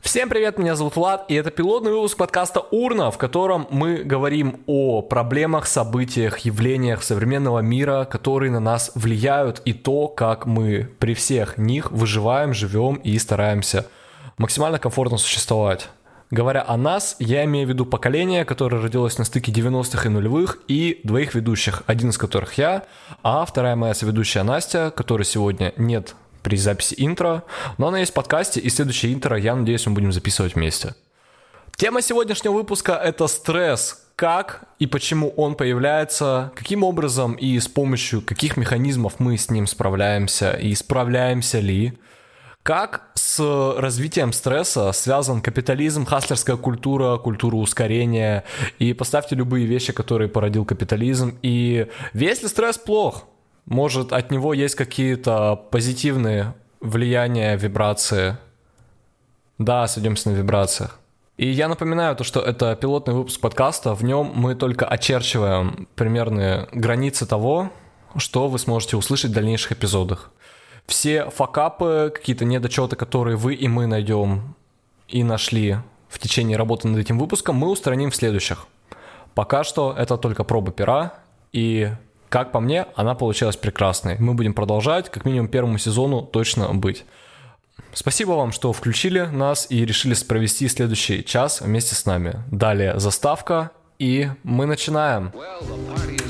Всем привет, меня зовут Влад, и это пилотный выпуск подкаста «Урна», в котором мы говорим о проблемах, событиях, явлениях современного мира, которые на нас влияют, и то, как мы при всех них выживаем, живем и стараемся максимально комфортно существовать. Говоря о нас, я имею в виду поколение, которое родилось на стыке 90-х и нулевых, и двоих ведущих, один из которых я, а вторая моя соведущая Настя, которой сегодня нет при записи интро, но она есть в подкасте, и следующее интро, я надеюсь, мы будем записывать вместе. Тема сегодняшнего выпуска — это стресс. Как и почему он появляется, каким образом и с помощью каких механизмов мы с ним справляемся и справляемся ли. Как с развитием стресса связан капитализм, хаслерская культура, культура ускорения, и поставьте любые вещи, которые породил капитализм, и весь ли стресс плох? Может, от него есть какие-то позитивные влияния, вибрации? Да, сойдемся на вибрациях. И я напоминаю то, что это пилотный выпуск подкаста, в нем мы только очерчиваем примерные границы того, что вы сможете услышать в дальнейших эпизодах. Все факапы, какие-то недочеты, которые вы и мы найдем и нашли в течение работы над этим выпуском, мы устраним в следующих. Пока что это только проба пера, и, как по мне, она получилась прекрасной. Мы будем продолжать, как минимум первому сезону точно быть. Спасибо вам, что включили нас и решили провести следующий час вместе с нами. Далее заставка, и мы начинаем. Well, the party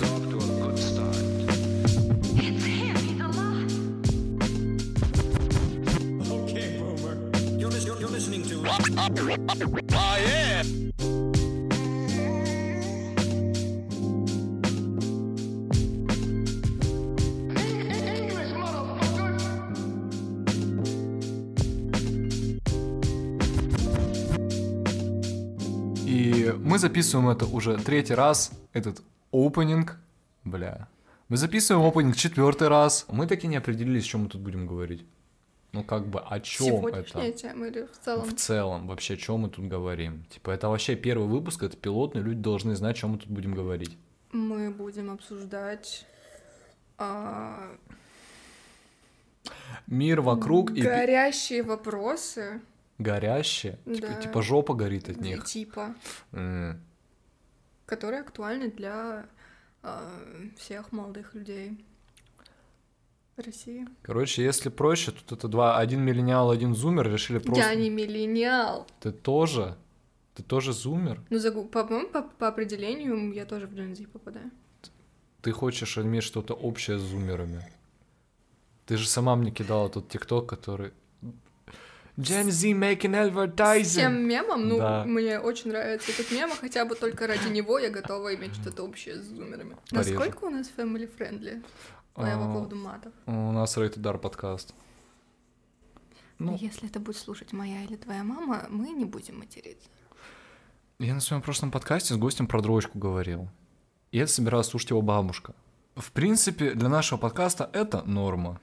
записываем это уже третий раз, этот опенинг, бля. Мы записываем опенинг четвертый раз. Мы таки не определились, о чем мы тут будем говорить. Ну, как бы, о чем это? тема или в целом? В целом, вообще, о чем мы тут говорим? Типа, это вообще первый выпуск, это пилотный, люди должны знать, о чем мы тут будем говорить. Мы будем обсуждать а, Мир вокруг и пи- горящие вопросы, горящие, типа, Да. типа жопа горит от них. типа, М. которые актуальны для а, всех молодых людей России. Короче, если проще, тут это два, один миллениал, один зумер, решили просто... Я не миллениал. Ты тоже? Ты тоже зумер? Ну, загу- по-моему, по, по определению я тоже в Z попадаю. Ты хочешь иметь что-то общее с зумерами. Ты же сама мне кидала тот тикток, который... Gen Z making advertising. Всем мемом, ну, Да. мне очень нравится этот мем, а хотя бы только ради него я готова иметь что-то общее с зумерами. Порежу. Насколько у нас family friendly? По А, поводу матов. У нас Rated R подкаст. Ну, Если это будет слушать моя или твоя мама, мы не будем материться. я на своем прошлом подкасте с гостем про дрочку говорил. И это собиралась слушать его бабушка. В принципе, для нашего подкаста это норма.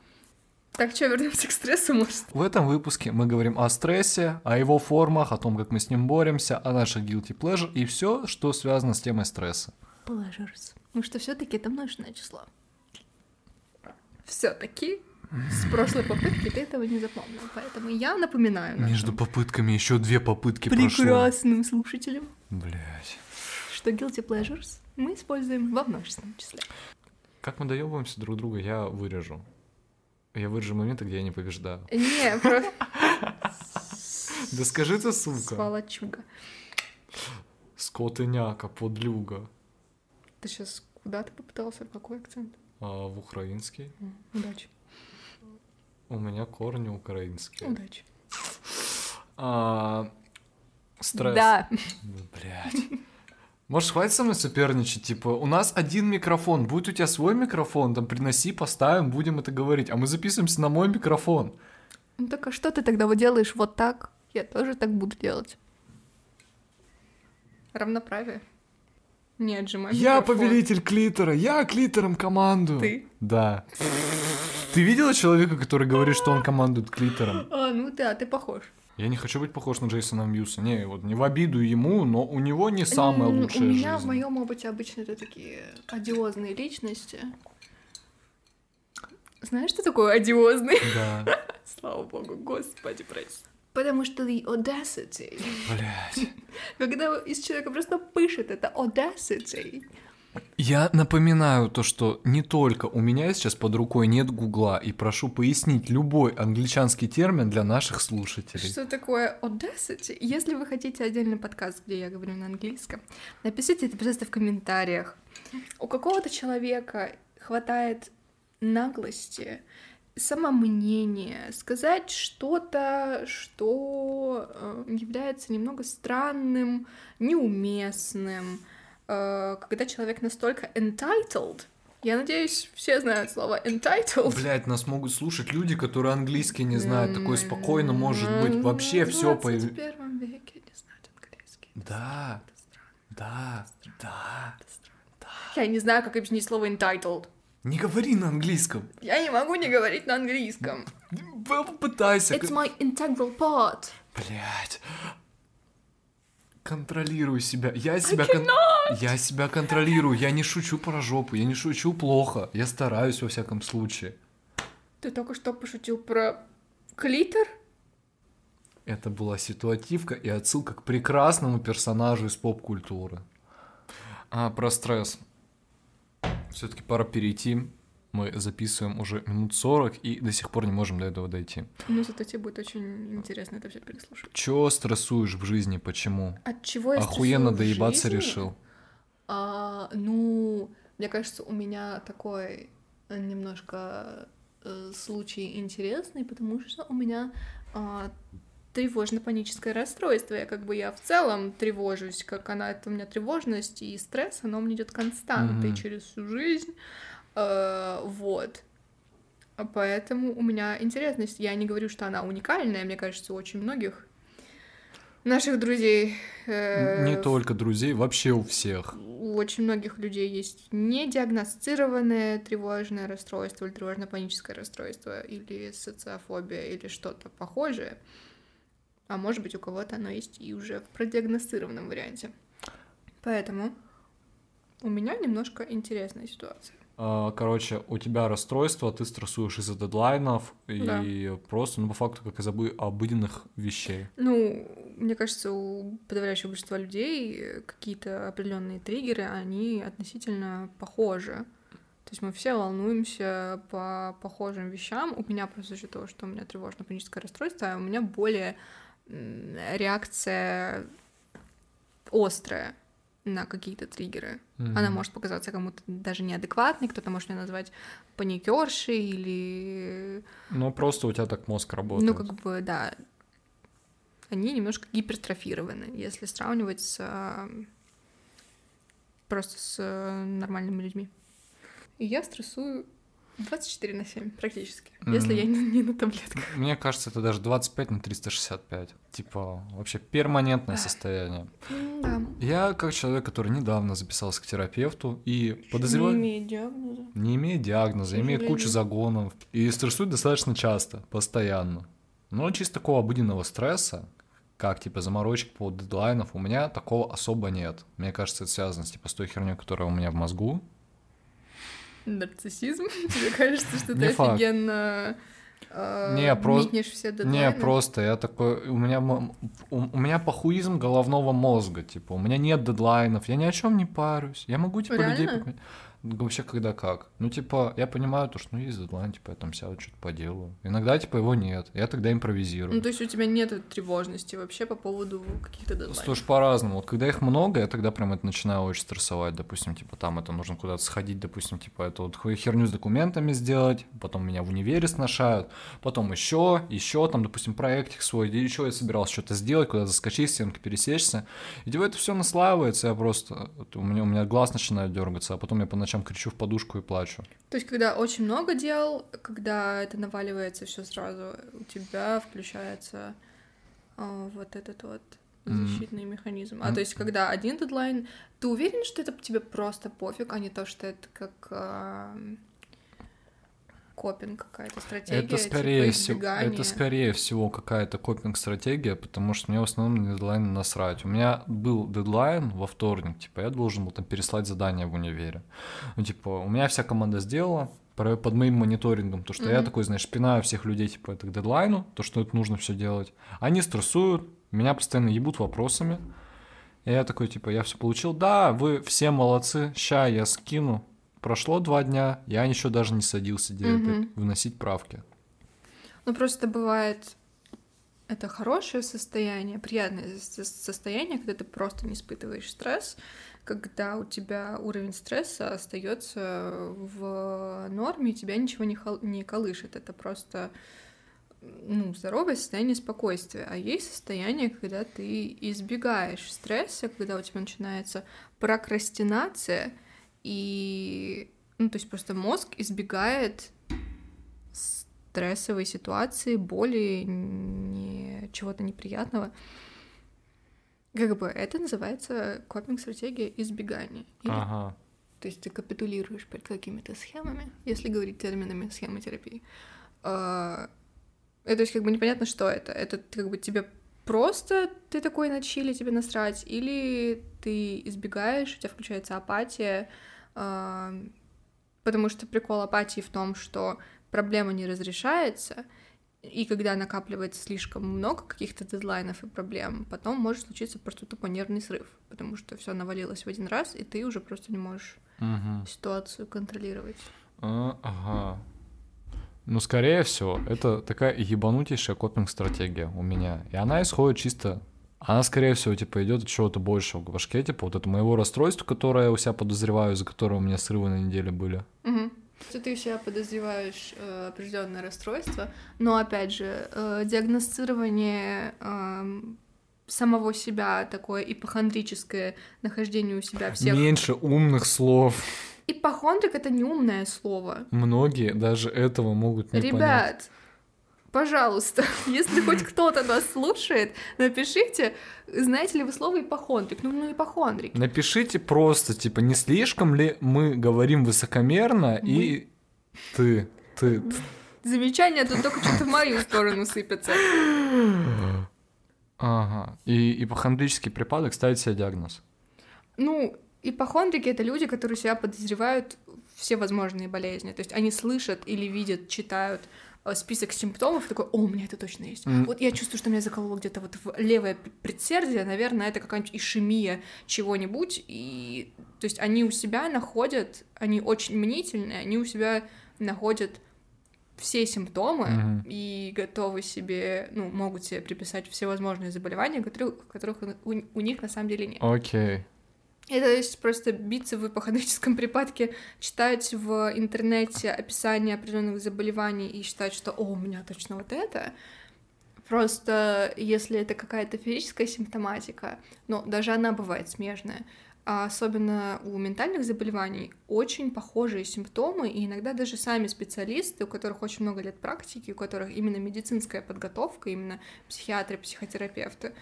Так что, вернемся к стрессу, может? В этом выпуске мы говорим о стрессе, о его формах, о том, как мы с ним боремся, о наших guilty pleasure и все, что связано с темой стресса. Pleasures. Ну что все таки это множественное число. все таки с прошлой попытки ты этого не запомнил. Поэтому я напоминаю нашим Между попытками еще две попытки прошло. прекрасным слушателям, Блять. что guilty pleasures мы используем во множественном числе. Как мы доебываемся друг друга, я вырежу. Я вырежу моменты, где я не побеждаю. Не, просто Да скажи ты, сука. сволочуга. Скотыняка, подлюга. Ты сейчас куда ты попытался? Какой акцент? А в украинский? Удачи. У меня корни украинские. Удачи. А, стресс. Да. Ну, блядь. Может, хватит со мной соперничать? Типа, у нас один микрофон. Будет у тебя свой микрофон, там приноси, поставим, будем это говорить. А мы записываемся на мой микрофон. Ну так а что ты тогда вот делаешь вот так? Я тоже так буду делать. Равноправие. Не отжимай Я микрофон. повелитель клитора, я клитором командую. Ты? Да. Ты видела человека, который говорит, что он командует клитором? А, ну да, ты похож. Я не хочу быть похож на Джейсона Мьюса. Не, вот не в обиду ему, но у него не самая лучшая У меня в жизнь. моем опыте обычно это такие одиозные личности. Знаешь, что такое одиозный? Да. Слава богу, господи, прости. Потому что the audacity. Блять. Когда из человека просто пышет, это audacity. Я напоминаю то, что не только у меня сейчас под рукой нет гугла, и прошу пояснить любой англичанский термин для наших слушателей. Что такое audacity? Если вы хотите отдельный подкаст, где я говорю на английском, напишите это, пожалуйста, в комментариях. У какого-то человека хватает наглости, самомнения сказать что-то, что э, является немного странным, неуместным, когда человек настолько entitled, я надеюсь, все знают слово entitled. Блять, нас могут слушать люди, которые английский не знают. Такое спокойно может быть. Вообще все В по... 21 веке не знать английский. Да, да, да. Я не знаю, как объяснить слово entitled. Не говори на английском. Я не могу не говорить на английском. Попытайся. It's my integral part. Блять. Контролируй себя. Я себя кон- Я себя контролирую. Я не шучу про жопу. Я не шучу плохо. Я стараюсь во всяком случае. Ты только что пошутил про клитор? Это была ситуативка и отсылка к прекрасному персонажу из поп-культуры. А про стресс. Все-таки пора перейти. Мы записываем уже минут 40 и до сих пор не можем до этого дойти. Ну, зато тебе будет очень интересно это все переслушать. Чё стрессуешь в жизни? Почему? От чего я Охуенно доебаться жизни? решил. А, ну, мне кажется, у меня такой э, немножко э, случай интересный, потому что у меня а, тревожно-паническое расстройство. Я как бы я в целом тревожусь, как она, это у меня тревожность и стресс, оно у меня идет константой Мгм. через всю жизнь. Э, вот. А Поэтому у меня интересность. Я не говорю, что она уникальная, мне кажется, у очень многих наших друзей. э, Не только друзей, вообще у всех. у очень многих людей есть недиагностированное тревожное расстройство или тревожно-паническое расстройство или социофобия или что-то похожее. А может быть, у кого-то оно есть и уже в продиагностированном варианте. Поэтому у меня немножко интересная ситуация. А, Короче, у тебя расстройство, ты стрессуешь из-за дедлайнов и просто, ну, по факту, как из обы- обыденных вещей. Ну, мне кажется, у подавляющего большинства людей какие-то определенные триггеры, они относительно похожи. То есть мы все волнуемся по похожим вещам. У меня просто за счет того, что у меня тревожно-паническое расстройство, у меня более реакция острая на какие-то триггеры. Она Мгм. может показаться кому-то даже неадекватной, кто-то может меня назвать паникершей или Ну, просто у тебя так мозг работает. ну, как бы, да, они немножко гипертрофированы, если сравнивать с а, просто с а, нормальными людьми. И я стрессую 24 на 7 практически, если я не, не на таблетках. Мне кажется, это даже 25 на 365. Типа, вообще перманентное состояние. Да. Я, как человек, который недавно записался к терапевту и Не подозреваю... имеет диагноза. Не имеет диагноза, имеет кучу загонов и стрессует достаточно часто, постоянно. Но чисто такого обыденного стресса, как типа заморочек по дедлайнов, у меня такого особо нет. Мне кажется, это связано с, типа, с той херней, которая у меня в мозгу. Нарциссизм? Тебе кажется, что ты офигенно а, Не, про- митнешь все Не, просто я такой, у меня, у, меня похуизм головного мозга, типа, у меня нет дедлайнов, я ни о чем не парюсь, я могу, типа, людей... Реально? пока- Вообще, когда как. Ну, типа, я понимаю то, что, ну, есть дедлайн, типа, я там сяду, что-то поделаю. Иногда, типа, его нет, я тогда импровизирую. Ну, то есть у тебя нет тревожности вообще по поводу каких-то дедлайнов? Слушай, по-разному. Вот когда их много, я тогда прям это начинаю очень стрессовать. Допустим, типа там это нужно куда-то сходить, допустим, типа это вот херню с документами сделать, потом меня в универе сношают, потом еще, еще там, допустим, проектик свой, или еще я собирался что-то сделать, куда-то заскочить, стенки пересечься. И типа это все наслаивается, я просто, у меня, у меня глаз начинает дергаться, а потом я по ночам кричу в подушку и плачу. То есть, когда очень много дел, когда это наваливается все сразу, у тебя включается а, вот этот вот защитный механизм. А М. то есть, когда один дедлайн, ты уверен, что это тебе просто пофиг, а не то, что это как а, копинг какая-то стратегия, это скорее типа всего, это скорее всего какая-то копинг-стратегия, потому что мне в основном на дедлайны насрать. У меня был дедлайн во вторник, типа я должен был там переслать задание в универе. Ну, типа, у меня вся команда сделала, под моим мониторингом, то, что я Мгм. такой, знаешь, пинаю всех людей, типа, это к дедлайну, то, что это нужно все делать. Они стрессуют, меня постоянно ебут вопросами. И я такой, типа, я все получил. Да, вы все молодцы, ща я скину. Прошло два дня, я еще даже не садился Мгм. вносить правки. Ну, просто бывает это хорошее состояние, приятное со- состояние, когда ты просто не испытываешь стресс, когда у тебя уровень стресса остается в норме, и тебя ничего не, хол- не колышет. Это просто ну, здоровое состояние спокойствия. А есть состояние, когда ты избегаешь стресса, когда у тебя начинается прокрастинация, и, ну, то есть просто мозг избегает стрессовой ситуации, боли, не, чего-то неприятного. Как бы это называется копинг-стратегия избегания. Или, Ага. То есть ты капитулируешь перед какими-то схемами, если говорить терминами схемотерапии. А, э, то есть как бы непонятно, что это. Это как бы тебе просто ты такой на чили, тебе насрать, или ты избегаешь, у тебя включается апатия, потому что прикол апатии в том, что проблема не разрешается, и когда накапливается слишком много каких-то дедлайнов и проблем, потом может случиться просто тупо нервный срыв, потому что все навалилось в один раз, и ты уже просто не можешь Мгм. ситуацию контролировать. А, ага. Ну, скорее всего, это такая ебанутейшая копинг-стратегия у меня. И она исходит чисто... Она, скорее всего, типа, идет от чего-то большего в башке, типа, вот это моего расстройства, которое я у себя подозреваю, из-за которого у меня срывы на неделе были. Мгм. Что ты у себя подозреваешь э, определенное расстройство, но опять же э, диагностирование эм, самого себя такое ипохондрическое нахождение у себя всех. Меньше умных слов. Ипохондрик это не умное слово. Многие даже этого могут не понять. Ребят, пожалуйста, если хоть кто-то нас слушает, напишите, знаете ли вы слово ипохондрик? Ну, ну ипохондрик. Напишите просто, типа, не слишком ли мы говорим высокомерно и ты, ты, Замечания тут только что-то в мою сторону сыпятся. Ага. И ипохондрический припадок ставит себе диагноз. Ну, ипохондрики — это люди, которые себя подозревают все возможные болезни. То есть они слышат или видят, читают список симптомов, такой, о, у меня это точно есть. М. Вот я чувствую, что меня закололо где-то вот в левое предсердие, наверное, это какая-нибудь ишемия чего-нибудь, и то есть они у себя находят, они очень мнительные, они у себя находят все симптомы Мгм. и готовы себе, ну, могут себе приписать все возможные заболевания, которых, которых у, у них на самом деле нет. Окей. Это есть просто биться в ипохондрическом припадке, читать в интернете описание определенных заболеваний и считать, что «О, у меня точно вот это». Просто если это какая-то физическая симптоматика, но даже она бывает смежная, а особенно у ментальных заболеваний очень похожие симптомы, и иногда даже сами специалисты, у которых очень много лет практики, у которых именно медицинская подготовка, именно психиатры, психотерапевты,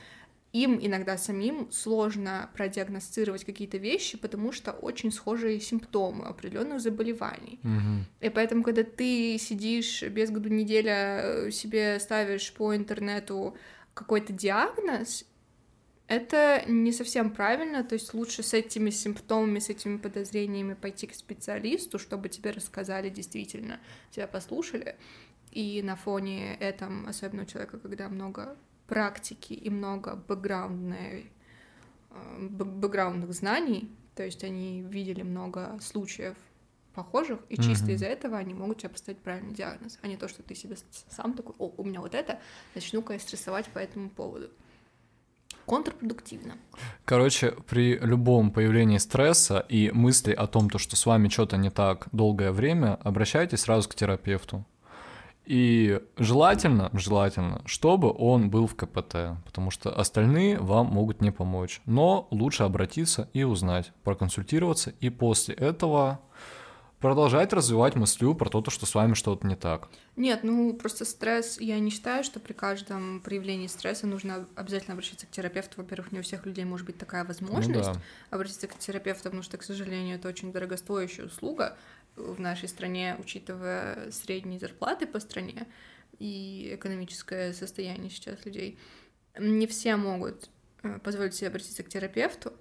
им иногда самим сложно продиагностировать какие-то вещи, потому что очень схожие симптомы определенных заболеваний. Мгм. И поэтому, когда ты сидишь без году неделя, э, себе ставишь по интернету какой-то диагноз, это не совсем правильно, то есть лучше с этими симптомами, с этими подозрениями пойти к специалисту, чтобы тебе рассказали действительно, тебя послушали, и на фоне этом, особенно у человека, когда много практики и много бэкграундной, э, бэ- бэкграундных знаний, то есть они видели много случаев похожих, и чисто Мгм. из-за этого они могут тебе поставить правильный диагноз, а не то, что ты себе сам такой, о, у меня вот это, начну-ка я стрессовать по этому поводу. Контрпродуктивно. Короче, при любом появлении стресса и мысли о том, то, что с вами что-то не так долгое время, обращайтесь сразу к терапевту. И желательно, желательно, чтобы он был в КПТ, потому что остальные вам могут не помочь. Но лучше обратиться и узнать, проконсультироваться, и после этого продолжать развивать мыслю про то, что с вами что-то не так. Нет, ну просто стресс, я не считаю, что при каждом проявлении стресса нужно обязательно обращаться к терапевту. Во-первых, не у всех людей может быть такая возможность Ну да. обратиться к терапевту, потому что, к сожалению, это очень дорогостоящая услуга в нашей стране, учитывая средние зарплаты по стране и экономическое состояние сейчас людей. Не все могут э, позволить себе обратиться к терапевту,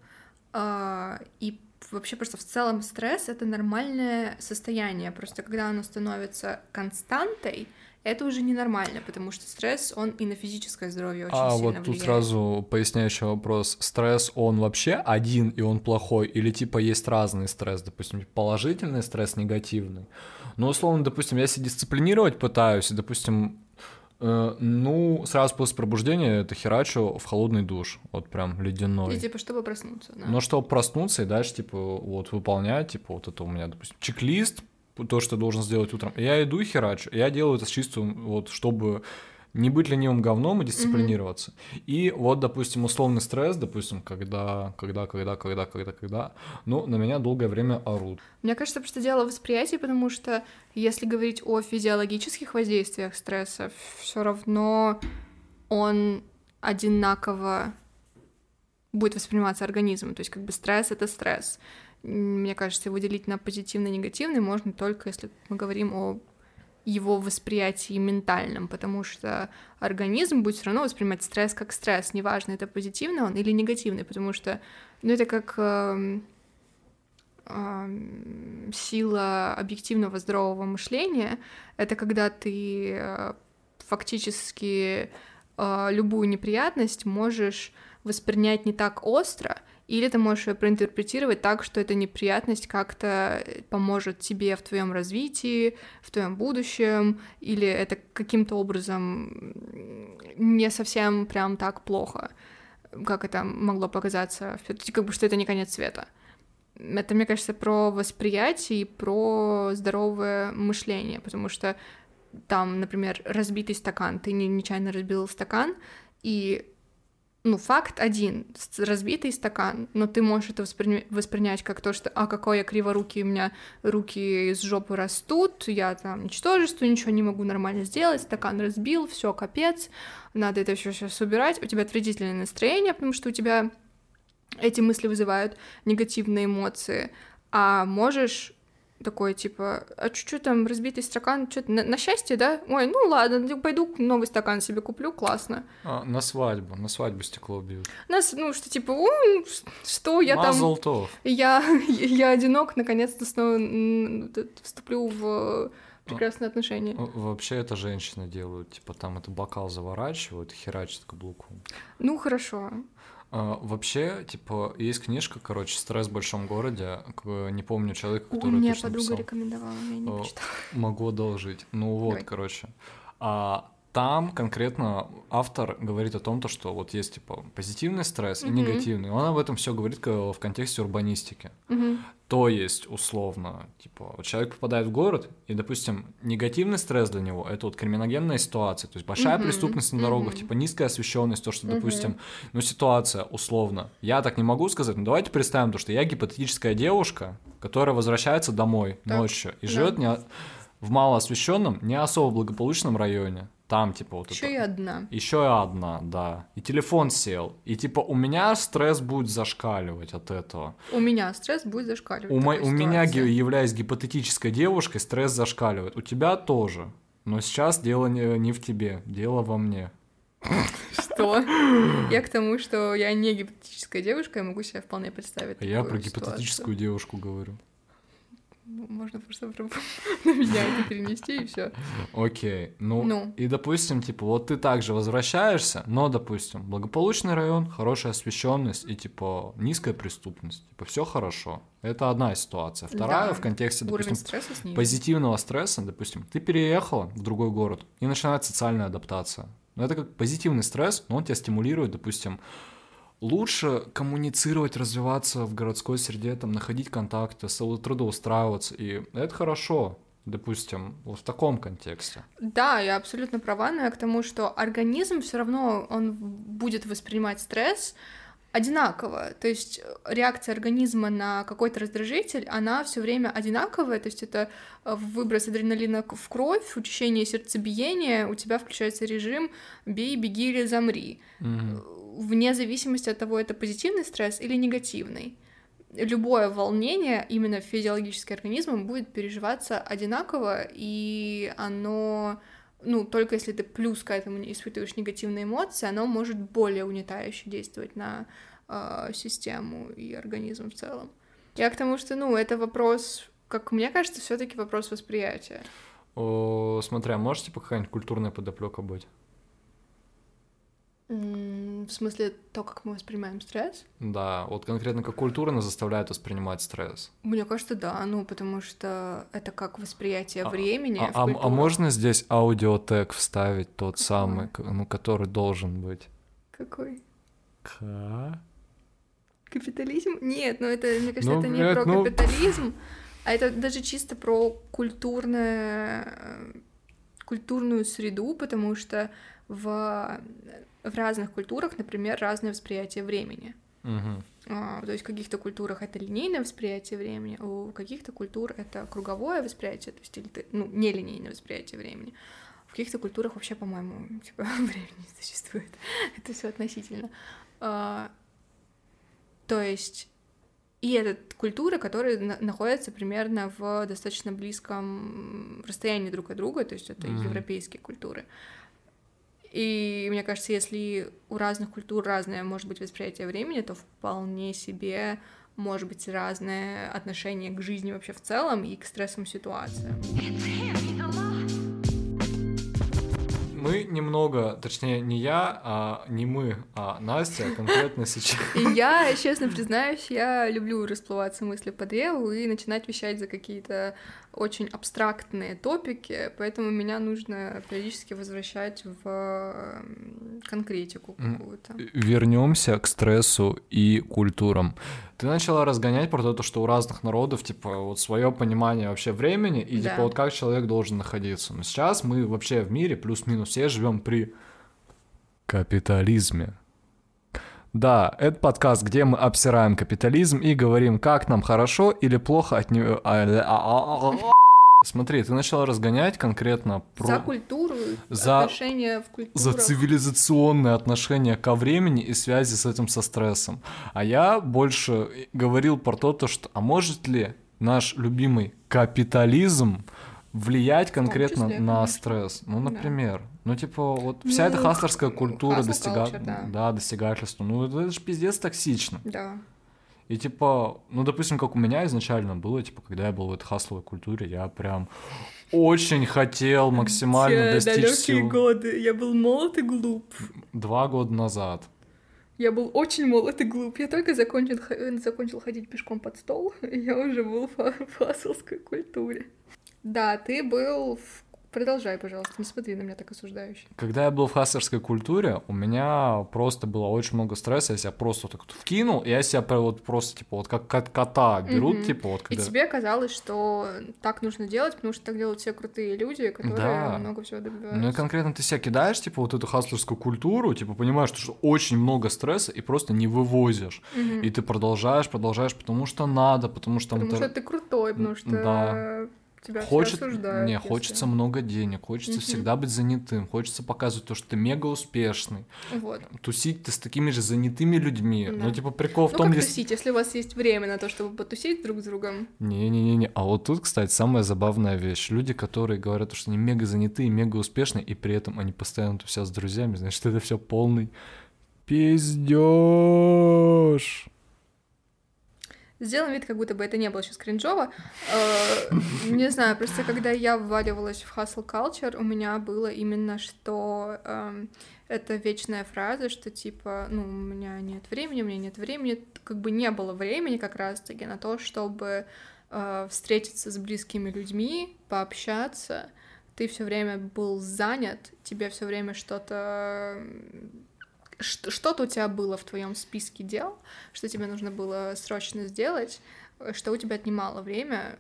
а, и вообще просто в целом стресс это нормальное состояние. Просто когда оно становится константой, это уже ненормально, потому что стресс, он и на физическое здоровье очень А сильно вот тут влияет. сразу поясняющий вопрос. Стресс, он вообще один и он плохой? Или типа есть разный стресс? Допустим, положительный стресс, негативный? Ну, условно, допустим, я себя дисциплинировать пытаюсь, и, допустим, э, ну, сразу после пробуждения это херачу в холодный душ, вот прям ледяной. И типа, чтобы проснуться, да. Но чтобы проснуться и дальше, типа, вот выполнять, типа, вот это у меня, допустим, чек-лист, то, что я должен сделать утром. Я иду и херачу. Я делаю это с чистым, вот, чтобы не быть ленивым говном и дисциплинироваться. И вот, допустим, условный стресс, допустим, когда, когда, когда, когда, когда, когда, ну, на меня долгое время орут. Мне кажется, просто дело в восприятии, потому что если говорить о физиологических воздействиях стресса, все равно он одинаково будет восприниматься организмом. То есть как бы стресс — это стресс. Мне кажется, его делить на позитивный и негативный можно только если мы говорим о его восприятии ментальном, потому что организм будет все равно воспринимать стресс как стресс, неважно, это позитивный он или негативный, потому что, ну, это как эм, ам, сила объективного здорового мышления — это когда ты э, фактически э, любую неприятность можешь воспринять не так остро, или ты можешь ее проинтерпретировать так, что эта неприятность как-то поможет тебе в твоем развитии, в твоем будущем, или это каким-то образом не совсем прям так плохо, как это могло показаться, как бы что это не конец света. Это, мне кажется, про восприятие и про здоровое мышление, потому что там, например, разбитый стакан, ты не- нечаянно разбил стакан, и ну, факт один, разбитый стакан, но ты можешь это восприня- воспринять как то, что, а, какой я криворукий, у меня руки из жопы растут, я там ничтожество, ничего не могу нормально сделать, стакан разбил, все, капец, надо это все сейчас убирать, у тебя отвратительное настроение, потому что у тебя эти мысли вызывают негативные эмоции, а можешь такой, типа, а чуть-чуть там разбитый стакан, что-то на, на счастье, да? Ой, ну ладно, пойду новый стакан себе куплю, классно. А, на свадьбу, на свадьбу стекло бьют. Нас, ну, что типа, «Ой, что я там... Мазал тов. Я, я одинок, наконец-то снова вступлю в прекрасные отношения. Вообще это женщины делают, типа там это бокал заворачивают, херачат каблуком. Ну, хорошо. А, вообще, типа, есть книжка, короче, «Стресс в большом городе», не помню человека, У который меня точно подруга писал. рекомендовала, я не почитала. Могу одолжить. Ну вот, Давай. короче. А там конкретно автор говорит о том, то, что вот есть типа позитивный стресс и Мгм. негативный. Он об этом все говорит в контексте урбанистики. Мгм. То есть, условно, типа, вот человек попадает в город, и, допустим, негативный стресс для него это вот криминогенная ситуация, то есть большая Мгм, преступность на дорогах, мгм. типа низкая освещенность, то, что, допустим, ну, ситуация, условно. Я так не могу сказать, но давайте представим то, что я гипотетическая девушка, которая возвращается домой Так, ночью и да. живет не, в малоосвещенном, не особо благополучном районе. Там, типа, вот Еще это. и одна. Еще и одна, да. И телефон сел. И типа у меня стресс будет зашкаливать от этого. У меня стресс будет зашкаливать. У, мо- у меня, являясь гипотетической девушкой, стресс зашкаливает. У тебя тоже. Но сейчас дело не, не в тебе, дело во мне. Что? Я к тому, что я не гипотетическая девушка, я могу себе вполне представить А я про гипотетическую девушку говорю. Ну, Можно просто про- на меня это перенести, и все. Окей. Ну, Ну. и допустим, типа, вот ты также возвращаешься, но, допустим, благополучный район, хорошая освещенность и, типа, низкая преступность. Типа, все хорошо. Это одна ситуация. Вторая Да. в контексте, допустим, стресса позитивного стресса, допустим, ты переехала в другой город, и начинается социальная адаптация. Но это как позитивный стресс, но он тебя стимулирует, допустим, лучше коммуницировать, развиваться в городской среде, там, находить контакты, трудоустраиваться, и это хорошо, допустим, вот в таком контексте. Да, я абсолютно права, но я к тому, что организм все равно он будет воспринимать стресс одинаково. То есть э, реакция организма на какой-то раздражитель, она все время одинаковая. То есть это э, выброс адреналина в кровь, учащение сердцебиения, у тебя включается режим «бей, беги или замри». Мгм. Вне зависимости от того, это позитивный стресс или негативный. Любое волнение именно физиологически организмом будет переживаться одинаково, и оно, ну, только если ты плюс к этому не испытываешь негативные эмоции, оно может более угнетающе действовать на э, систему и организм в целом. Я к тому, что, ну, это вопрос, как мне кажется, все таки вопрос восприятия. О, смотри, а может, типа, какая-нибудь культурная подоплека быть? В смысле, то, как мы воспринимаем стресс? Да, вот конкретно как культура нас заставляет воспринимать стресс. Мне кажется, да, ну, потому что это как восприятие А- времени А, а- а можно здесь аудиотек вставить тот Какой? самый, к- ну, который должен быть? Какой? Ка? Капитализм? Нет, ну это, мне кажется, Ну, это не блядь, про ну- капитализм, а это даже чисто про культурное, культурную среду, потому что в, в разных культурах, например, разное восприятие времени. Мгм. А, То есть в каких-то культурах это линейное восприятие времени, у каких-то культур это круговое восприятие, то есть или ты- ну, нелинейное восприятие времени. В каких-то культурах вообще, по-моему, типа времени не существует. это все относительно. А, То есть и это культуры, которые на- находятся примерно в достаточно близком расстоянии друг от друга, то есть это Мгм. европейские культуры. И мне кажется, если у разных культур разное может быть восприятие времени, то вполне себе может быть разное отношение к жизни вообще в целом и к стрессовым ситуациям. Мы немного, точнее, не я, а не мы, а Настя конкретно сейчас. И я, честно признаюсь, я люблю расплываться мысли по древу и начинать вещать за какие-то очень абстрактные топики, поэтому меня нужно периодически возвращать в конкретику какую-то. Вернемся к стрессу и культурам. Ты начала разгонять про то, что у разных народов, типа, вот свое понимание вообще времени и, Да. типа, вот как человек должен находиться. Но сейчас мы вообще в мире плюс-минус все живем при капитализме. Да, это подкаст, где мы обсираем капитализм и говорим, как нам хорошо или плохо от него. Смотри, ты начала разгонять конкретно про... За культуру, За- отношения в культурах. за цивилизационные отношения ко времени и связи с этим со стрессом. А я больше говорил про то, то, что а может ли наш любимый капитализм влиять конкретно числе, на конечно. стресс? Ну, Да. Ну, типа, вот вся эта Ну, хастлерская культура hustle достига... culture, да. да, достигательства, ну, это же пиздец токсично. Да. И типа, ну, допустим, как у меня изначально было, типа, когда я был в этой хасловой культуре, я прям очень хотел максимально достичь всего. годы. Я был молод и глуп. Два года назад. Я был очень молод и глуп. Я только закончил, закончил ходить пешком под стол, и я уже был в фасовской культуре. Да, ты был в... Продолжай, пожалуйста, не смотри на меня так осуждающе. Когда я был в хастерской культуре, у меня просто было очень много стресса, я себя просто вот так вот вкинул, и я себя вот просто, типа, вот как кот- кота берут, Мгм. типа, вот И когда... тебе казалось, что так нужно делать, потому что так делают все крутые люди, которые Да. много всего добиваются. Ну и конкретно ты себя кидаешь, типа, вот эту хаслерскую культуру, типа, понимаешь, что, очень много стресса, и просто не вывозишь. Мгм. И ты продолжаешь, продолжаешь, потому что надо, потому что... там Потому это- что ты крутой, потому что Да. Тебя все Хочет... осуждают. Не, если- хочется много денег, хочется Мгм. всегда быть занятым, хочется показывать то, что ты мега успешный, Вот. тусить ты с такими же занятыми людьми. Да. Ну, типа, прикол в Ну том, как если... тусить, если у вас есть время на то, чтобы потусить друг с другом? Не-не-не-не. А вот тут, кстати, самая забавная вещь. Люди, которые говорят, что они мега занятые, мега успешные, и при этом они постоянно тусят с друзьями, значит, это все полный пиздеж. Сделаем вид, как будто бы это не было сейчас кринжово. Э, Не знаю, просто когда я вваливалась в hustle culture, у меня было именно, что эм, это вечная фраза, что типа, ну, у меня нет времени, у меня нет времени. Как бы не было времени как раз-таки на то, чтобы э, встретиться с близкими людьми, пообщаться. Ты все время был занят, тебе все время что-то что-то у тебя было в твоем списке дел, что тебе нужно было срочно сделать, э, что у тебя отнимало время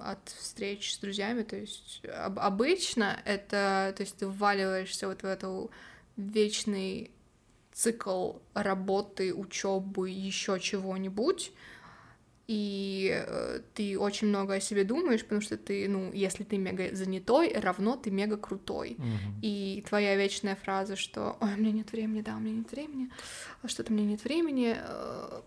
от встреч с друзьями. То есть об- обычно это, то есть ты вваливаешься вот в эту вечный цикл работы, учебы, еще чего-нибудь, и э, ты очень много о себе думаешь, потому что ты, ну, если ты мега занятой, равно ты мега крутой. И твоя вечная фраза, что «Ой, у меня нет времени, да, у меня нет времени, что-то у меня нет времени», э,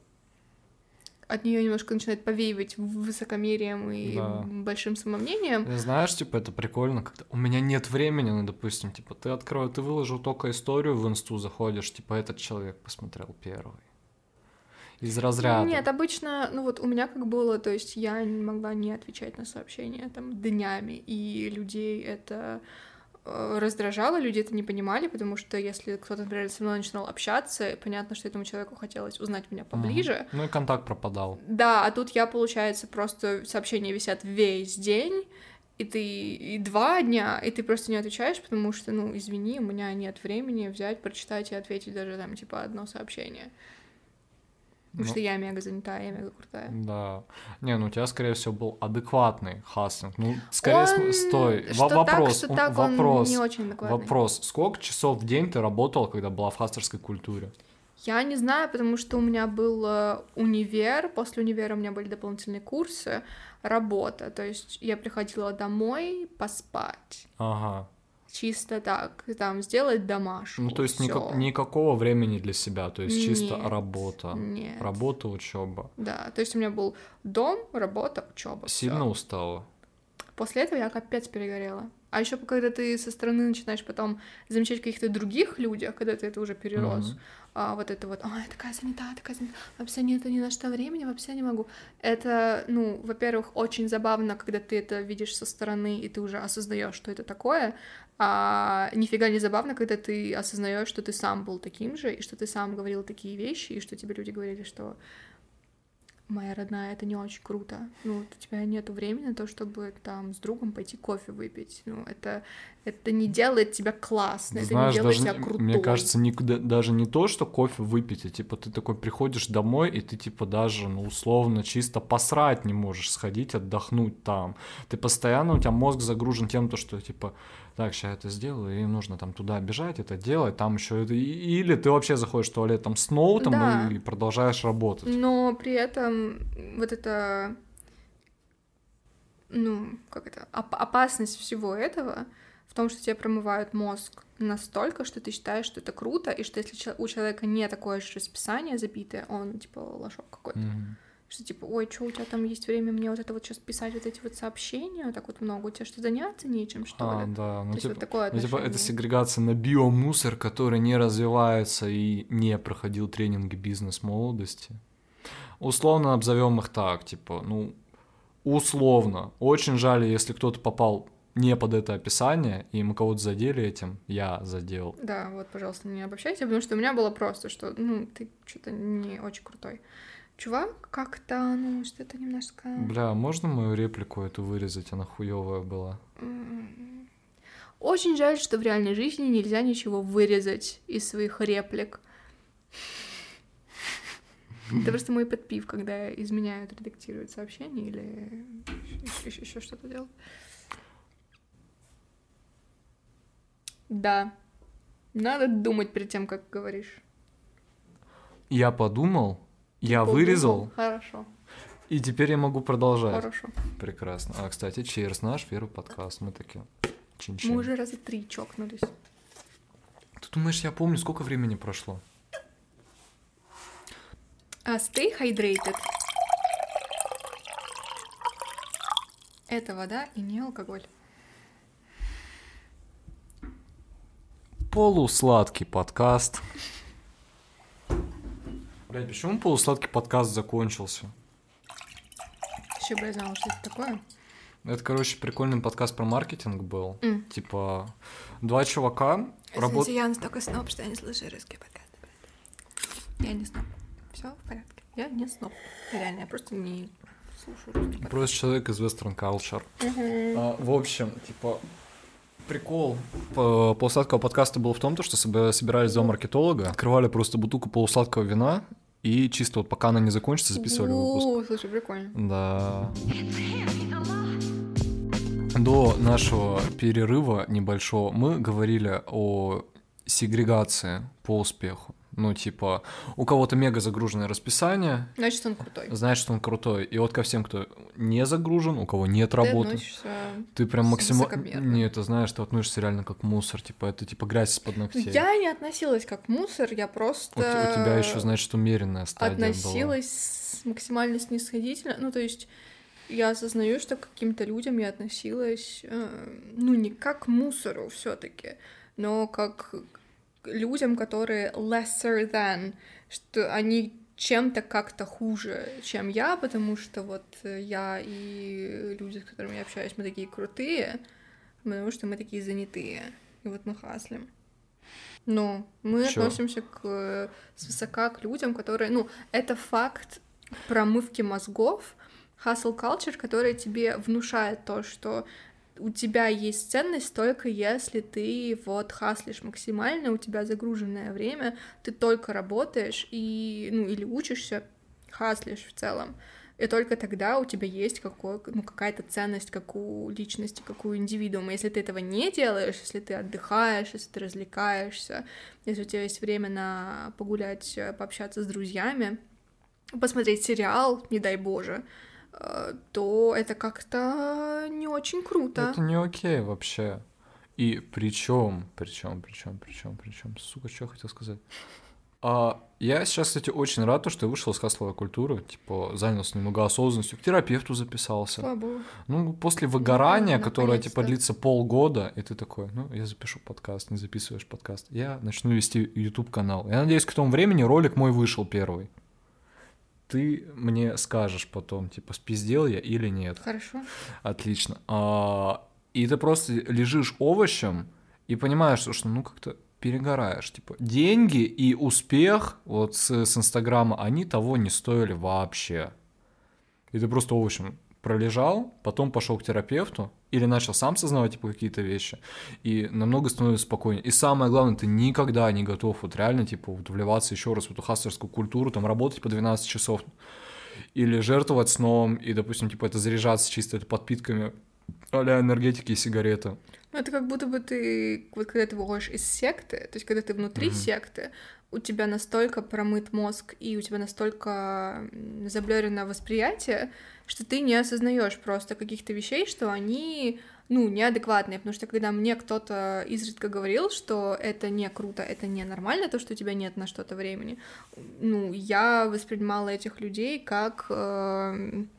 от нее немножко начинает повеивать высокомерием и Да. большим самомнением. Знаешь, типа, это прикольно, когда у меня нет времени, ну, допустим, типа, ты открыл, ты выложил только историю в инсту, заходишь, типа, этот человек посмотрел первый. Из разряда. Нет, обычно, ну вот у меня как было, то есть я не могла не отвечать на сообщения там днями, и людей это э, раздражало, люди это не понимали, потому что если кто-то, например, со мной начинал общаться, понятно, что этому человеку хотелось узнать меня поближе. Ну и контакт пропадал. Да, а тут я, получается, просто сообщения висят весь день, и ты и два дня, и ты просто не отвечаешь, потому что, ну, извини, у меня нет времени взять, прочитать и ответить даже там, типа, одно сообщение. Потому Ну. что я мега занята, я мега крутая. Да. Не, ну у тебя, скорее всего, был адекватный хастинг. Ну, скорее, Он- стой, что во- вопрос, так, что так, он вопрос, не очень адекватный. вопрос. Сколько часов в день ты работал, когда была в хастерской культуре? Я не знаю, потому что у меня был э, универ, после универа у меня были дополнительные курсы, работа, то есть я приходила домой поспать, Ага. Чисто так, там, сделать домашку. Ну, то есть всё. никак- никакого времени для себя, то есть чисто Нет, работа. нет. Работа, учеба. Да, то есть у меня был дом, работа, учеба. Сильно устала? После этого я капец перегорела. А еще когда ты со стороны начинаешь потом замечать каких-то других людях, когда ты это уже перерос, Мгм. а, вот это вот, ой, такая занята, такая занята, вообще нет ни на что времени, вообще не могу. Это, ну, во-первых, очень забавно, когда ты это видишь со стороны, и ты уже осознаешь, что это такое, а нифига не забавно, когда ты осознаешь, что ты сам был таким же, и что ты сам говорил такие вещи, и что тебе люди говорили, что моя родная, это не очень круто. Ну, вот у тебя нету времени на то, чтобы там с другом пойти кофе выпить. Ну, это, это не делает тебя классно, это Знаешь, не делает даже, тебя крутой. мне кажется, никуда, даже не то, что кофе выпить, а типа ты такой приходишь домой, и ты типа даже, ну, условно, чисто посрать не можешь сходить, отдохнуть там. Ты постоянно, у тебя мозг загружен тем, то, что типа, так, сейчас это сделаю, и нужно там туда бежать, это делать, там еще это... Или ты вообще заходишь в туалет там с ноутом Да. и продолжаешь работать. Но при этом вот это, ну, как это, оп- опасность всего этого в том, что тебе промывают мозг настолько, что ты считаешь, что это круто, и что если у человека не такое же расписание забитое, он, типа, лошок какой-то. Мгм. Что типа, ой, что у тебя там есть время мне вот это вот сейчас писать вот эти вот сообщения, вот так вот много, у тебя что, заняться нечем, что А, ли? да, ну То есть типа, вот такое ну, типа, это сегрегация на биомусор, который не развивается и не проходил тренинги бизнес-молодости. Условно обзовем их так, типа, ну, условно. Очень жаль, если кто-то попал не под это описание, и мы кого-то задели этим, я задел. Да, вот, пожалуйста, не обобщайте, потому что у меня было просто, что, ну, ты что-то не очень крутой. Чувак как-то, ну, что-то немножко... Бля, можно мою реплику эту вырезать? Она хуевая была. м, Очень жаль, что в реальной жизни нельзя ничего вырезать из своих реплик. Это просто мой подпив, когда изменяют, редактируют сообщения или еще что-то делают. Да. Надо думать перед тем, как говоришь. Я подумал, я Подумал. вырезал, Хорошо, и теперь я могу продолжать. хорошо. Прекрасно. А, кстати, Cheers, наш первый подкаст. Мы такие чин-чин. Мы уже раза три чокнулись. Ты думаешь, я помню, сколько времени прошло? А, stay hydrated. Это вода и не алкоголь. Полусладкий подкаст. Блять, почему полусладкий подкаст закончился? Еще бы я знала, что это такое. Это, короче, прикольный подкаст про маркетинг был. М. Типа, два чувака работают... я настолько сноб, что я не слышу русские подкасты. Я не сноб. Все в порядке. Я не сноб. Реально, я просто не слушаю подкасты. Просто человек из Western Culture. А, в общем, типа, прикол по- полусладкого подкаста был в том, то, что собирались два маркетолога, открывали просто бутылку полусладкого вина, и чисто вот пока она не закончится, записывали выпуск. О, слушай, прикольно. Да. До нашего перерыва небольшого мы говорили о сегрегации по успеху. Ну, типа, у кого-то мега загруженное расписание, Значит, он крутой. знаешь, что он крутой. И вот ко всем, кто не загружен, у кого нет Ты работы, относишься... ты прям максимально... высокомерно. Не, ты знаешь, ты относишься реально как мусор, типа, это типа грязь из-под ногтей. Я не относилась как мусор, я просто... У, у тебя еще, значит, умеренная стадия была. относилась с- максимально снисходительно. Ну, то есть я осознаю, что к каким-то людям я относилась, э, ну, не как к мусору все таки но как людям, которые lesser than, что они чем-то как-то хуже, чем я, потому что вот э, я и люди, с которыми я общаюсь, мы такие крутые, потому что мы такие занятые. И вот мы хаслим. Но мы Чё? относимся к э, свысока к людям, которые, ну, это факт промывки мозгов, hustle culture, который тебе внушает то, что у тебя есть ценность только если ты вот хаслишь максимально, у тебя загруженное время, ты только работаешь и, ну, или учишься, хаслишь в целом. И только тогда у тебя есть какой, ну, какая-то ценность, как у личности, как у индивидуума. Если ты этого не делаешь, если ты отдыхаешь, если ты развлекаешься, если у тебя есть время на погулять, пообщаться с друзьями, посмотреть сериал, не дай боже, то это как-то не очень круто. Это не окей вообще. И причем, причем, причем, причем, причем, сука, что я хотел сказать? А, я сейчас, кстати, очень рад, то, что я вышел из хасловой культуры, типа, занялся немного осознанностью, к терапевту записался. Ну, после выгорания, да, которое, типа, длится полгода, и ты такой, ну, я запишу подкаст, не записываешь подкаст, я начну вести YouTube-канал. Я надеюсь, к тому времени ролик мой вышел первый. Ты мне скажешь потом, типа, спиздел я или нет. Хорошо. Отлично. А, и ты просто лежишь овощем и понимаешь, что, ну как-то перегораешь. Типа деньги и успех вот с, с Инстаграма, они того не стоили вообще. И ты просто овощем пролежал, потом пошел к терапевту или начал сам сознавать типа какие-то вещи, и намного становится спокойнее. И самое главное, ты никогда не готов вот реально типа вот вливаться еще раз в эту хастерскую культуру, там работать по 12 часов или жертвовать сном, и, допустим, типа это заряжаться чисто это подпитками а энергетики и сигареты. Ну, это как будто бы ты, вот когда ты выходишь из секты, то есть когда ты внутри Мгм. секты, у тебя настолько промыт мозг и у тебя настолько заблюрено восприятие, что ты не осознаешь просто каких-то вещей, что они, ну, неадекватные, потому что когда мне кто-то изредка говорил, что это не круто, это не нормально, то, что у тебя нет на что-то времени, ну, я воспринимала этих людей как эм,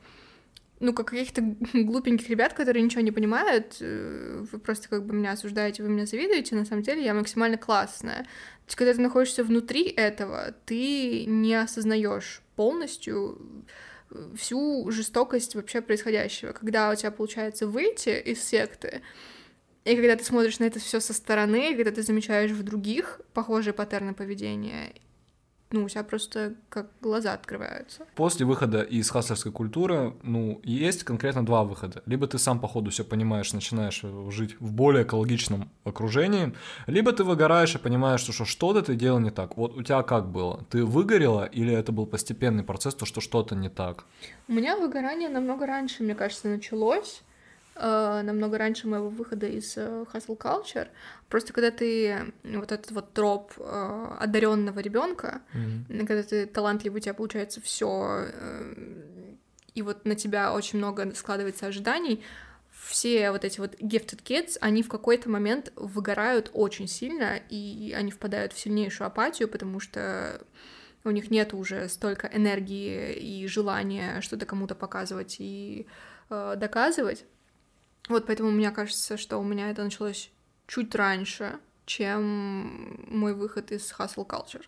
ну, как каких-то глупеньких ребят, которые ничего не понимают, э, вы просто как бы меня осуждаете, вы меня завидуете, на самом деле я максимально классная. То есть, когда ты находишься внутри этого, ты не осознаешь полностью э, всю жестокость вообще происходящего. Когда у тебя получается выйти из секты, и когда ты смотришь на это все со стороны, когда ты замечаешь в других похожие паттерны поведения, ну, у тебя просто как глаза открываются. После выхода из хаслерской культуры, ну, есть конкретно два выхода. Либо ты сам по ходу все понимаешь, начинаешь э, жить в более экологичном окружении, либо ты выгораешь и понимаешь, что что- что-то ты делал не так. Вот у тебя как было? Ты выгорела или это был постепенный процесс, то что что-то не так? У меня выгорание намного раньше, мне кажется, началось. Э, намного раньше моего выхода из э, hustle culture. Просто когда ты э, вот этот вот троп одаренного ребенка, когда ты талантливый, у тебя получается все, и вот на тебя очень много складывается ожиданий, все вот эти вот gifted kids, они в какой-то момент выгорают очень сильно, и они впадают в сильнейшую апатию, потому что у них нет уже столько энергии и желания что-то кому-то показывать и э, доказывать. Вот поэтому мне кажется, что у меня это началось чуть раньше, чем мой выход из hustle culture.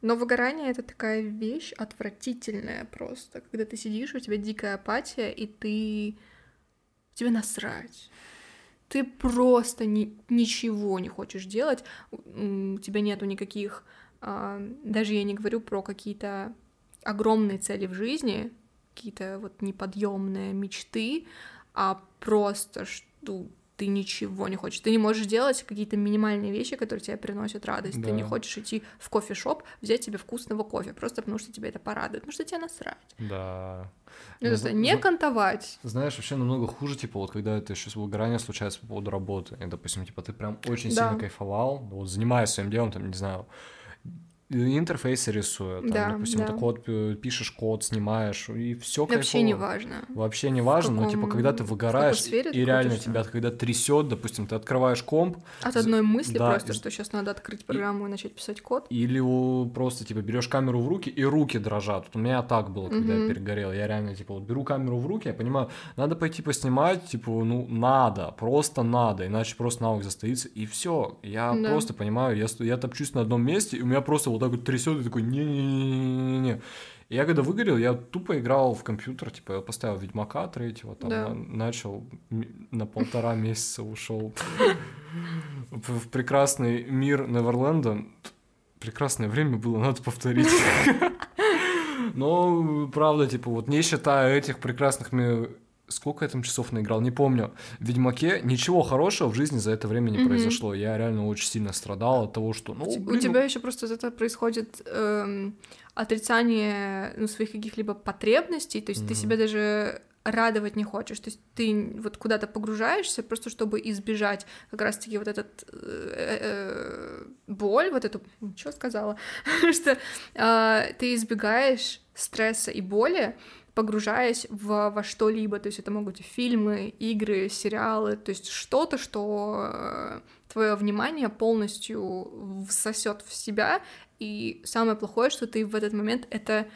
Но выгорание — это такая вещь отвратительная просто, когда ты сидишь, у тебя дикая апатия, и ты... Тебе насрать. Ты просто ни- ничего не хочешь делать, у тебя нету никаких... а, даже я не говорю про какие-то огромные цели в жизни, какие-то вот неподъемные мечты, а просто что ты ничего не хочешь. Ты не можешь делать какие-то минимальные вещи, которые тебе приносят радость. Ты не Да. хочешь идти в кофешоп, взять себе вкусного кофе, просто потому что тебе это порадует, потому что тебе насрать. Да. Ну, Ну, зна- не кантовать. Знаешь, вообще намного хуже, типа, вот когда это еще выгорание случается по поводу работы. И, допустим, типа, ты прям очень Да. сильно кайфовал, вот, занимаясь своим делом, там, не знаю, интерфейсы рисуя, там, Да, допустим, да. ты код, пишешь код, снимаешь, и все Вообще не важно. Вообще не важно, но типа каком- когда ты выгораешь, сфере и ты реально крутишься. тебя когда трясет, допустим, ты открываешь комп, От одной мысли да, просто, и- что сейчас надо открыть программу и начать писать код. или у- просто типа берешь камеру в руки и руки дрожат. Вот у меня так было, когда я Мгм. перегорел. Я реально типа вот беру камеру в руки, я понимаю, надо пойти поснимать, типа ну надо, просто надо, иначе просто навык застоится и все. Я Да. просто понимаю, я я топчусь на одном месте и у меня просто вот так вот трясет, и такой, не-не-не-не-не. Я когда выгорел, я тупо играл в компьютер, типа, я поставил Ведьмака третьего, там, Да. на- начал, на полтора месяца ушел в прекрасный мир Неверленда. Прекрасное время было, надо повторить. Но, правда, типа, вот не считая этих прекрасных... Сколько я там часов наиграл, не помню. В Ведьмаке ничего хорошего в жизни за это время не Мгм. произошло. Я реально очень сильно страдал от того, что... Ну, У те- блин, у ну, тебя еще просто из этого происходит эм, отрицание ну, своих каких-либо потребностей, то есть ты Мгм. себя даже радовать не хочешь, то есть ты вот куда-то погружаешься просто чтобы избежать как раз-таки вот этот э, э, боль, вот эту, что сказала, что ты избегаешь стресса и боли, погружаясь в, во что-либо, то есть это могут быть фильмы, игры, сериалы, то есть что-то, что твое внимание полностью всосет в себя, и самое плохое, что ты в этот момент это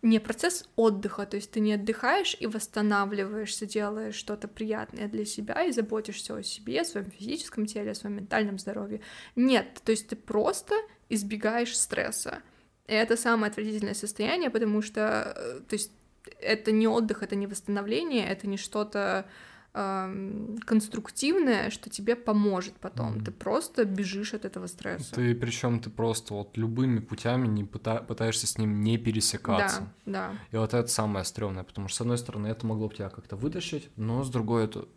не процесс отдыха, то есть ты не отдыхаешь и восстанавливаешься, делаешь что-то приятное для себя и заботишься о себе, о своем физическом теле, о своем ментальном здоровье. Нет, то есть ты просто избегаешь стресса. И это самое отвратительное состояние, потому что, э, то есть это не отдых, это не восстановление, это не что-то эм, конструктивное, что тебе поможет потом. Мгм. Ты просто бежишь от этого стресса. Ты причем ты просто вот любыми путями не пыта- пытаешься с ним не пересекаться. Да, да. И вот это самое стрёмное, потому что, с одной стороны, это могло бы тебя как-то вытащить, но с другой, это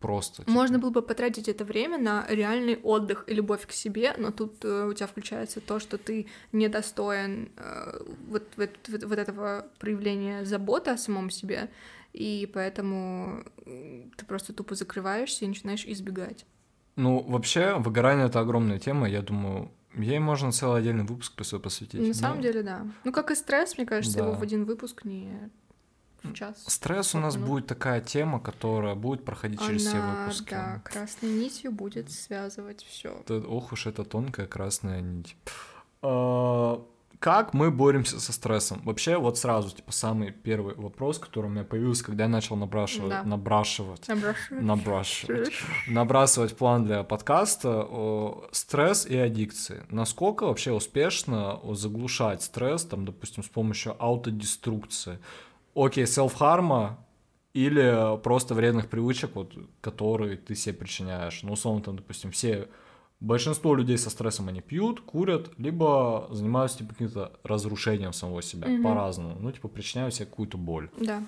просто... типа, Можно было бы потратить это время на реальный отдых и любовь к себе, но тут э, у тебя включается то, что ты недостоин э, вот, вот, вот- вот этого проявления заботы о самом себе, и поэтому ты просто тупо закрываешься и начинаешь избегать. Ну, вообще, выгорание — это огромная тема, я думаю, ей можно целый отдельный выпуск посвя- посвятить. На самом деле, да. Ну, как и стресс, мне кажется, его Да. в один выпуск не в час. Стресс у нас Ну. будет такая тема, которая будет проходить через все Она, выпуски. да, красной нитью будет связывать все. Ох уж это тонкая красная нить. А, Как мы боремся со стрессом? Вообще, вот сразу, типа, самый первый вопрос, который у меня появился, когда я начал набрашивать, Да. набрашивать, набрашивать, набрасывать план для подкаста о, стресс и аддикции. Насколько вообще успешно заглушать стресс, там, допустим, с помощью аутодеструкции? Окей, селф-харма или просто вредных привычек, вот, которые ты себе причиняешь. Ну, условно, там, допустим, все Большинство людей со стрессом они пьют, курят, либо занимаются типа каким-то разрушением самого себя Мгм. по-разному. Ну, типа, причиняют себе какую-то боль. Да.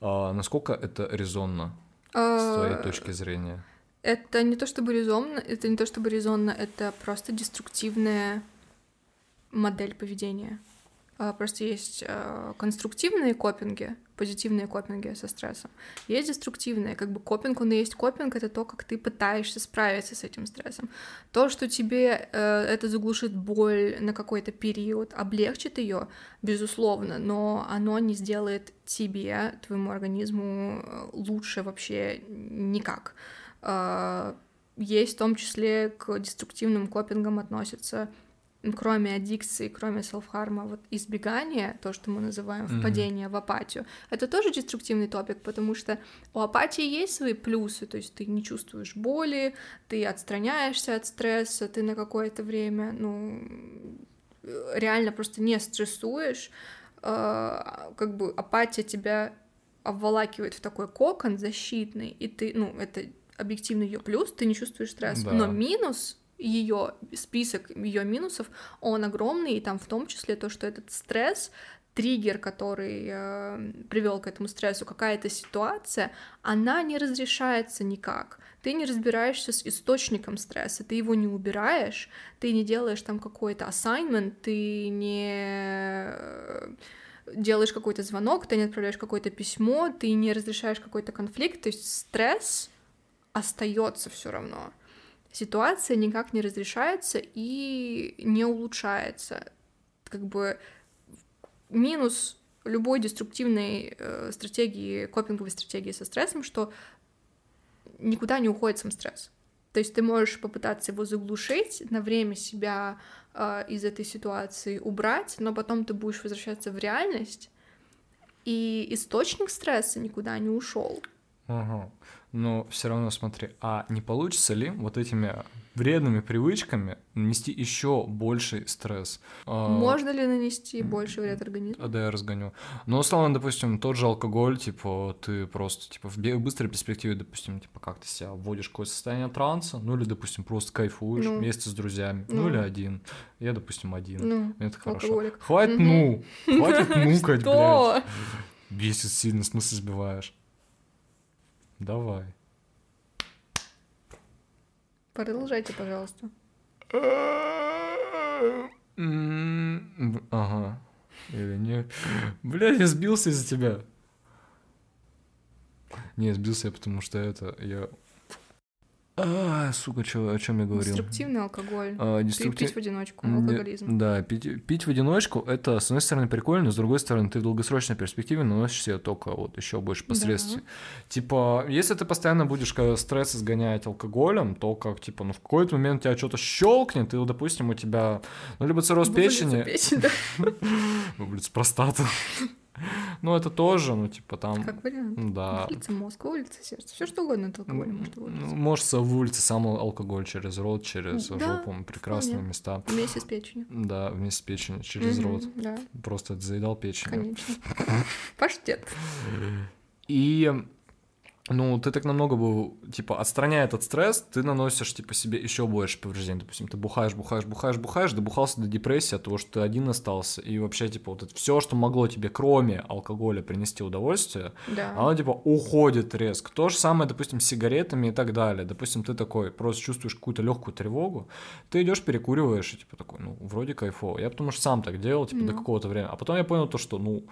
А насколько это резонно с А, твоей точки зрения? Это не то чтобы резонно, это не то чтобы резонно, это просто деструктивная модель поведения. А, Просто есть а, конструктивные копинги, позитивные копинги со стрессом. Есть деструктивные, как бы копинг, он и есть копинг, это то, как ты пытаешься справиться с этим стрессом. То, что тебе э, это заглушит боль на какой-то период, облегчит ее, безусловно, но оно не сделает тебе, твоему организму э, лучше вообще никак. А, Есть в том числе к деструктивным копингам относятся кроме аддикции, кроме селфхарма, вот избегание, то, что мы называем впадение в апатию, это тоже деструктивный топик, потому что у апатии есть свои плюсы, то есть ты не чувствуешь боли, ты отстраняешься от стресса, ты на какое-то время, ну, реально просто не стрессуешь, э, как бы апатия тебя обволакивает в такой кокон защитный, и ты, ну, это объективно ее плюс, ты не чувствуешь стресса. Да. Но минус ее список ее минусов, он огромный, и там в том числе то, что этот стресс, триггер, который э, привел к этому стрессу, какая-то ситуация, она не разрешается никак. Ты не разбираешься с источником стресса, ты его не убираешь, ты не делаешь там какой-то assignment, ты не э, делаешь какой-то звонок, ты не отправляешь какое-то письмо, ты не разрешаешь какой-то конфликт, то есть стресс остается все равно. Ситуация никак не разрешается и не улучшается. Как бы минус любой деструктивной э, стратегии, копинговой стратегии со стрессом, что никуда не уходит сам стресс. То есть ты можешь попытаться его заглушить, на время себя э, из этой ситуации убрать, но потом ты будешь возвращаться в реальность, и источник стресса никуда не ушел. Ага. Но все равно смотри, а не получится ли вот этими вредными привычками нанести еще больший стресс. А, Можно ли нанести больше вред организму? а, Да, я разгоню. Но, условно, допустим, тот же алкоголь, типа, ты просто, типа, в быстрой перспективе, допустим, типа, как ты себя вводишь в какое-то состояние транса, ну, или, допустим, просто кайфуешь Ну. вместе с друзьями, ну, Ну. или один. Я, допустим, один. Ну, Это хорошо. алкоголик. Хватит, ну, хватит нукать, блядь. Бесит сильно, в смысле сбиваешь. Давай. Продолжайте, пожалуйста. Ага. Или не. Блядь, я сбился из-за тебя. Не, сбился я, потому что это я. А, сука, чё, о чем я говорил? Деструктивный алкоголь. А, деструктив- Пить в одиночку, алкоголизм. Да, пить, пить в одиночку это, с одной стороны, прикольно, с другой стороны, ты в долгосрочной перспективе наносишь себе только вот еще больше последствий. Типа, если ты постоянно будешь стресс изгонять алкоголем, то как, типа, ну в какой-то момент тебя что-то щелкнет, и, допустим, у тебя, ну, либо цирроз Вывалится печени, печень, да. вывалится простата. Ну, это тоже, ну, типа, там, Как вариант. да. Улица мозг, улица сердце. Все что угодно от алкоголя может Ну, вылиться. Может вывалиться сам ал- алкоголь через рот, через Да, жопу, прекрасные вполне. места. Вместе с печенью. Да, вместе с печенью, через Мгм, рот. Да, Просто заедал печень. конечно. Паштет. И, ну, ты так намного бы, типа, отстраняя этот стресс, ты наносишь, типа, себе еще больше повреждений. Допустим, ты бухаешь, бухаешь, бухаешь, бухаешь, добухался до депрессии от того, что ты один остался. И вообще, типа, вот это все, что могло тебе, кроме алкоголя, принести удовольствие, Да. оно, типа, уходит резко. То же самое, допустим, с сигаретами и так далее. Допустим, ты такой, просто чувствуешь какую-то легкую тревогу, ты идешь, перекуриваешь, и, типа, такой, ну, вроде кайфово. Я потому что сам так делал, типа, до Ну. какого-то времени. А потом я понял то, что, ну,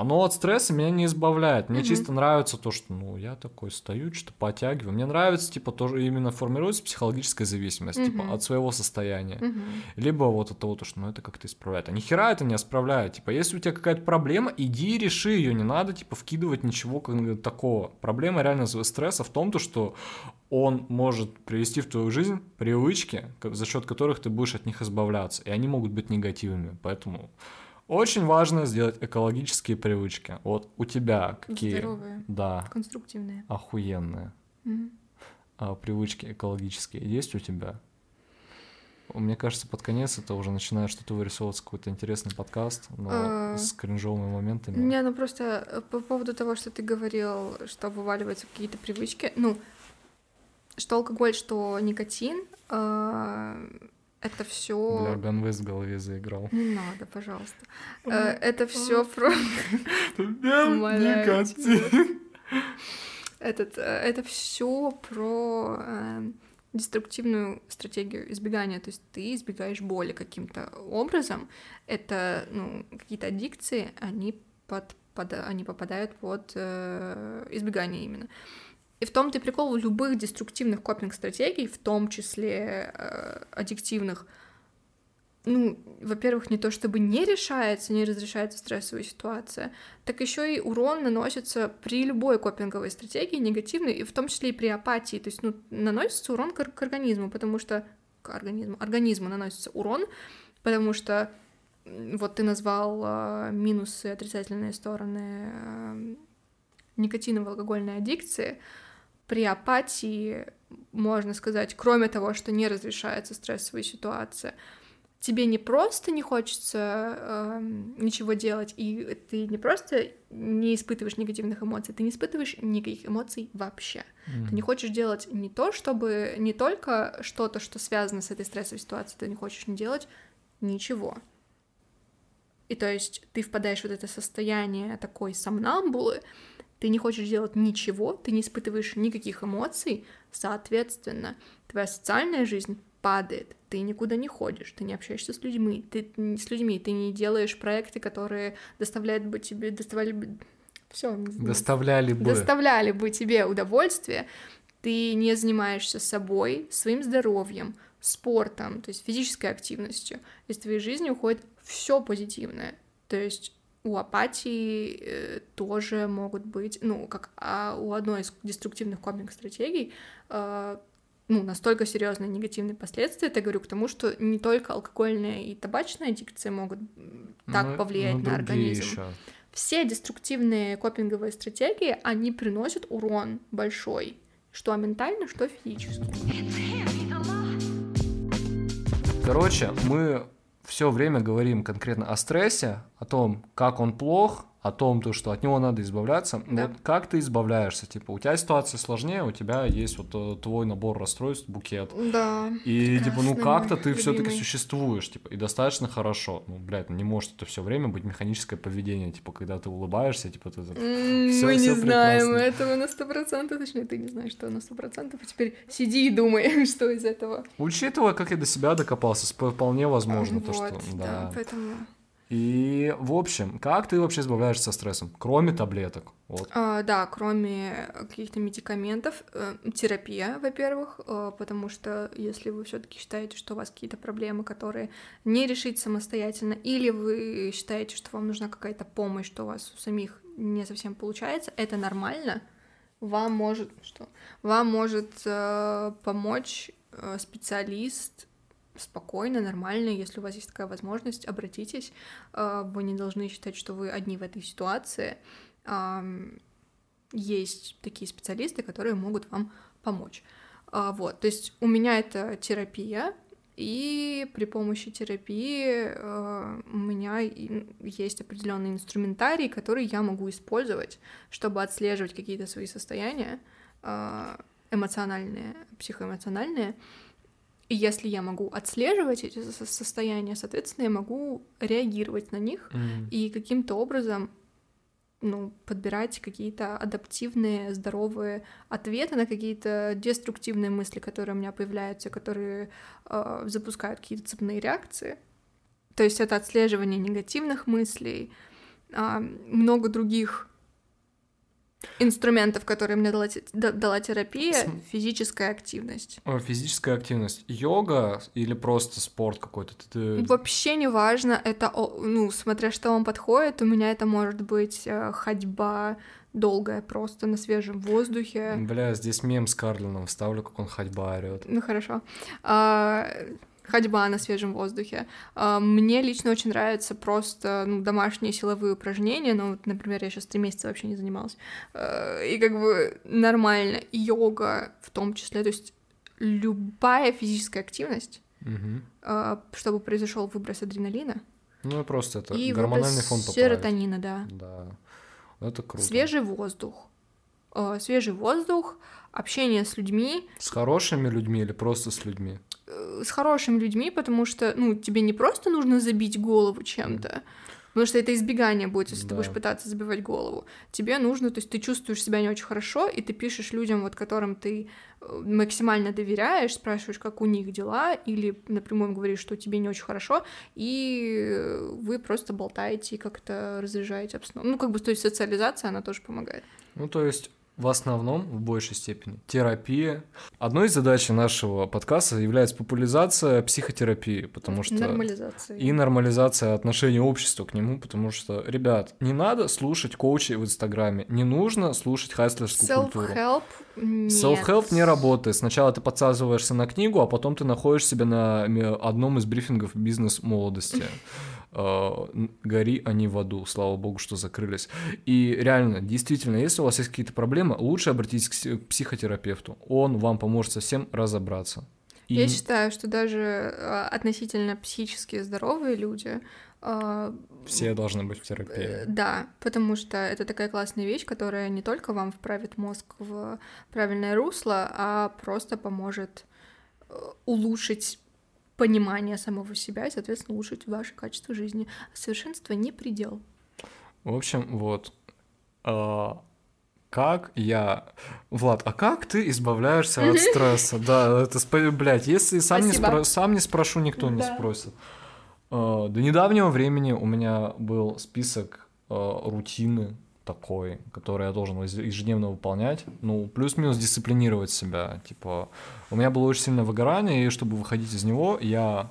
оно от стресса меня не избавляет. Мне Мгм. чисто нравится то, что, ну, я такой стою, что-то подтягиваю. Мне нравится, типа, тоже именно формируется психологическая зависимость, типа, Мгм. от своего состояния. Мгм. Либо вот от того, то, что, ну, это как-то исправляет. А нихера это не исправляет. Типа, если у тебя какая-то проблема, иди и реши ее. Не надо, типа, вкидывать ничего как- такого. Проблема реально стресса в том, то, что он может привести в твою жизнь привычки, за счет которых ты будешь от них избавляться. И они могут быть негативными. Поэтому очень важно сделать экологические привычки. Вот у тебя какие? Здоровые, Да, конструктивные. охуенные Мгм. а, привычки экологические есть у тебя? Мне кажется, под конец это уже начинает что-то вырисовываться, какой-то интересный подкаст, но А. с кринжовыми моментами. Не, ну просто э, по поводу того, что ты говорил, что вываливаются какие-то привычки, ну, что алкоголь, что никотин, э, это Бля, все... Ганвест в голове заиграл. Не надо, пожалуйста. Э, Это все про... Бля. Этот, э, это все про э, деструктивную стратегию избегания. То есть ты избегаешь боли каким-то образом. Это ну, какие-то аддикции, они, под, под- они попадают под э, избегание именно. И в том-то и прикол любых деструктивных копинг-стратегий, в том числе э, аддиктивных, ну, во-первых, не то чтобы не решается, не разрешается стрессовая ситуация, так еще и урон наносится при любой копинговой стратегии негативной, и в том числе и при апатии. То есть, ну, наносится урон к, к организму, потому что к организму, организму наносится урон, потому что вот ты назвал э, минусы, отрицательные стороны э, никотиново-алкогольной аддикции. При апатии, можно сказать, кроме того, что не разрешается стрессовая ситуация, тебе не просто не хочется эм, ничего делать, и ты не просто не испытываешь негативных эмоций, ты не испытываешь никаких эмоций вообще. Ты не хочешь делать не то, чтобы не только что-то, что связано с этой стрессовой ситуацией, ты не хочешь не делать ничего. И то есть ты впадаешь в вот это состояние такой сомнамбулы, ты не хочешь делать ничего, ты не испытываешь никаких эмоций, соответственно, твоя социальная жизнь падает, ты никуда не ходишь, ты не общаешься с людьми, ты с людьми, ты не делаешь проекты, которые доставляют бы тебе, доставляли бы, все, Доставляли бы. доставляли бы тебе удовольствие, ты не занимаешься собой, своим здоровьем, спортом, то есть физической активностью. Из твоей жизни уходит все позитивное. То есть у апатии э, тоже могут быть, ну, как а у одной из деструктивных копинг-стратегий, э, ну, настолько серьезные негативные последствия, это я говорю к тому, что не только алкогольная и табачная аддикция могут так Ну, повлиять ну, на организм. ещё. Все деструктивные копинговые стратегии, они приносят урон большой, что ментально, что физически. Короче, мы все время говорим конкретно о стрессе, о том, как он плох, о том, то, что от него надо избавляться. Да. Вот как ты избавляешься? Типа, у тебя ситуация сложнее, у тебя есть вот э, твой набор расстройств, букет. Да. И типа, ну как-то ты все-таки существуешь, типа, и достаточно хорошо. Ну, блядь, ну, не может это все время быть механическое поведение, типа, когда ты улыбаешься, типа, ты так, М, «Всё- Мы не всё знаем прекрасно». этого на сто процентов, точнее, ты не знаешь, что на сто процентов, и теперь сиди и думай, что из этого. Учитывая, как я до себя докопался, вполне возможно то, Вот, что... да, Да. поэтому... И, в общем, как ты вообще избавляешься от стрессом, кроме таблеток? Вот. А, да, кроме каких-то медикаментов, э, терапия, во-первых, э, потому что если вы все-таки считаете, что у вас какие-то проблемы, которые не решить самостоятельно, или вы считаете, что вам нужна какая-то помощь, что у вас у самих не совсем получается, это нормально. Вам может что? Вам может э, помочь э, специалист спокойно, нормально, если у вас есть такая возможность, обратитесь. Э, Вы не должны считать, что вы одни в этой ситуации. Есть такие специалисты, которые могут вам помочь. А, Вот, то есть у меня это терапия, и при помощи терапии э, у меня есть определенный инструментарий, который я могу использовать, чтобы отслеживать какие-то свои состояния эмоциональные, психоэмоциональные. И если я могу отслеживать эти со- состояния, соответственно, я могу реагировать на них М. и каким-то образом ну, подбирать какие-то адаптивные, здоровые ответы на какие-то деструктивные мысли, которые у меня появляются, которые э, запускают какие-то цепные реакции. То есть это отслеживание негативных мыслей, а, много других инструментов, которые мне дала, дала терапия, физическая активность. Физическая активность. Йога или просто спорт какой-то? Ты- Вообще не важно, это, ну, смотря что вам подходит, у меня это может быть э, ходьба долгая просто на свежем воздухе. Бля, здесь мем с Карлином вставлю, как он ходьба орёт. Ну хорошо. А, ходьба на свежем воздухе. А, мне лично очень нравятся просто ну, домашние силовые упражнения. Ну, вот, например, я сейчас три месяца вообще не занималась. А, и как бы нормально. Йога в том числе. То есть любая физическая активность, а, чтобы произошел выброс адреналина Ну и просто это и гормональный фон поправить. серотонина, да. Да. Это круто. Свежий воздух. Свежий воздух, общение с людьми, С хорошими людьми или просто с людьми? Э, с хорошими людьми, потому что, ну, тебе не просто нужно забить голову чем-то, потому что это избегание будет, если ты Да. будешь пытаться забивать голову. Тебе нужно, то есть ты чувствуешь себя не очень хорошо, и ты пишешь людям, вот которым ты э, максимально доверяешь, спрашиваешь, как у них дела, или напрямую говоришь, что тебе не очень хорошо, и э, вы просто болтаете и как-то разряжаете обстановку. Ну, как бы, то есть социализация, она тоже помогает. Ну, то есть, в основном, в большей степени, терапия. Одной из задач нашего подкаста является популяризация психотерапии, потому что... Нормализация. И нормализация отношения общества к нему, потому что, ребят, не надо слушать коучей в Инстаграме, не нужно слушать хайслерскую культуру. Self-help. Self-help не работает. Сначала ты подсаживаешься на книгу, а потом ты находишь себя на одном из брифингов бизнес-молодости. Э, Гори они в аду, слава богу, что закрылись. И реально, действительно, если у вас есть какие-то проблемы, лучше обратитесь к си- к психотерапевту. Он вам поможет совсем разобраться. И Я считаю, что даже э, относительно психически здоровые люди, э, все должны быть в терапии. да, потому что это такая классная вещь, которая не только вам вправит мозг в правильное русло, а просто поможет улучшить понимание самого себя и, соответственно, улучшить ваше качество жизни. Совершенство не предел. В общем, вот. А, Как я... Влад, а как ты избавляешься от стресса? Да, это, блядь, если сам не, спро- сам не спрошу, никто не спросит. А, До недавнего времени у меня был список а, рутины такой, который я должен ежедневно выполнять. Ну, плюс-минус дисциплинировать себя. Типа, у меня было очень сильное выгорание, и чтобы выходить из него, я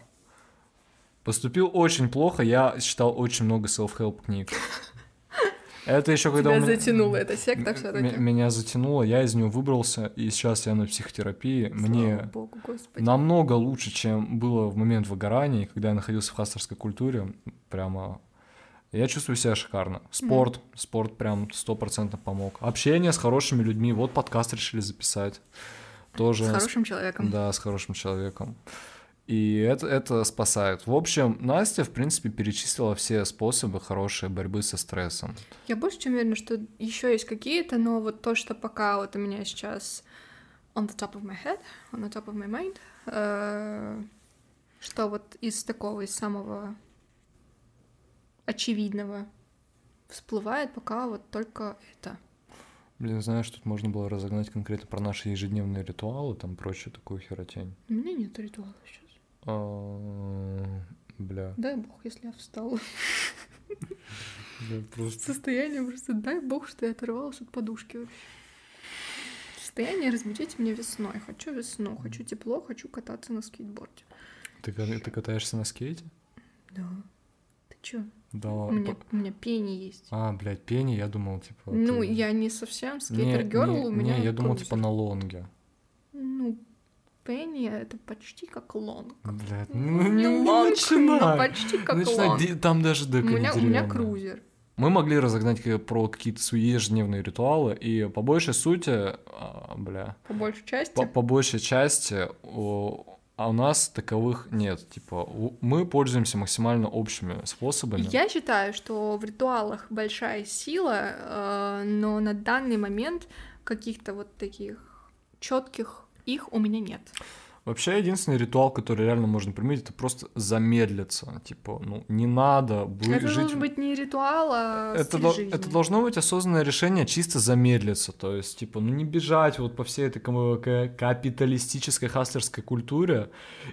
поступил очень плохо. Я читал очень много self-help книг. Это еще когда Тебя меня- затянула эта секта М- все-таки. Меня затянуло, я из нее выбрался, и сейчас я на психотерапии. Мне Слава богу, господи. намного лучше, чем было в момент выгорания, когда я находился в хастерской культуре. Прямо я чувствую себя шикарно. Спорт, спорт прям стопроцентно помог. Общение с хорошими людьми. Вот подкаст решили записать. Тоже С хорошим человеком. да, с хорошим человеком. И это, это спасает. В общем, Настя, в принципе, перечислила все способы хорошей борьбы со стрессом. Я больше чем уверена, что еще есть какие-то, но вот то, что пока вот у меня сейчас on the top of my head, on the top of my mind, э, что вот из такого, из самого очевидного всплывает пока вот только это. Блин, знаешь, тут можно было разогнать конкретно про наши ежедневные ритуалы, там прочую такую херотень. У меня нет ритуала сейчас. А, Бля. Дай бог, если я встала. Состояние просто дай бог, что я оторвалась от подушки вообще. Состояние разбудите меня весной. Хочу весну, хочу тепло, хочу кататься на скейтборде. Ты, ты катаешься на скейте? Да. Ты чё? Да. У меня, у меня Penny есть. А, блядь, Penny, я думал, типа... Ну, ты- я не совсем skater girl, у меня Не, я думал, типа на лонге. Ну, Penny — это почти как лонг. Блядь, Ну, ну не, не лонг, начинай. но почти как Начинай, лонг. ди- Там даже У дека не меня, у меня крузер. Мы могли разогнать про какие-то свои ежедневные ритуалы, и по большей сути, а, бля, По большей части. по, по большей части о, а у нас таковых нет. Типа, мы пользуемся максимально общими способами. Я считаю, что в ритуалах большая сила, э, но на данный момент каких-то вот таких четких их у меня нет. Вообще, единственный ритуал, который реально можно применить, это просто замедлиться. Типа, ну, не надо быть это жить... должен быть не ритуал, а это, дол- жизни. это должно быть осознанное решение чисто замедлиться, то есть, типа, ну не бежать вот по всей этой капиталистической хаслерской культуре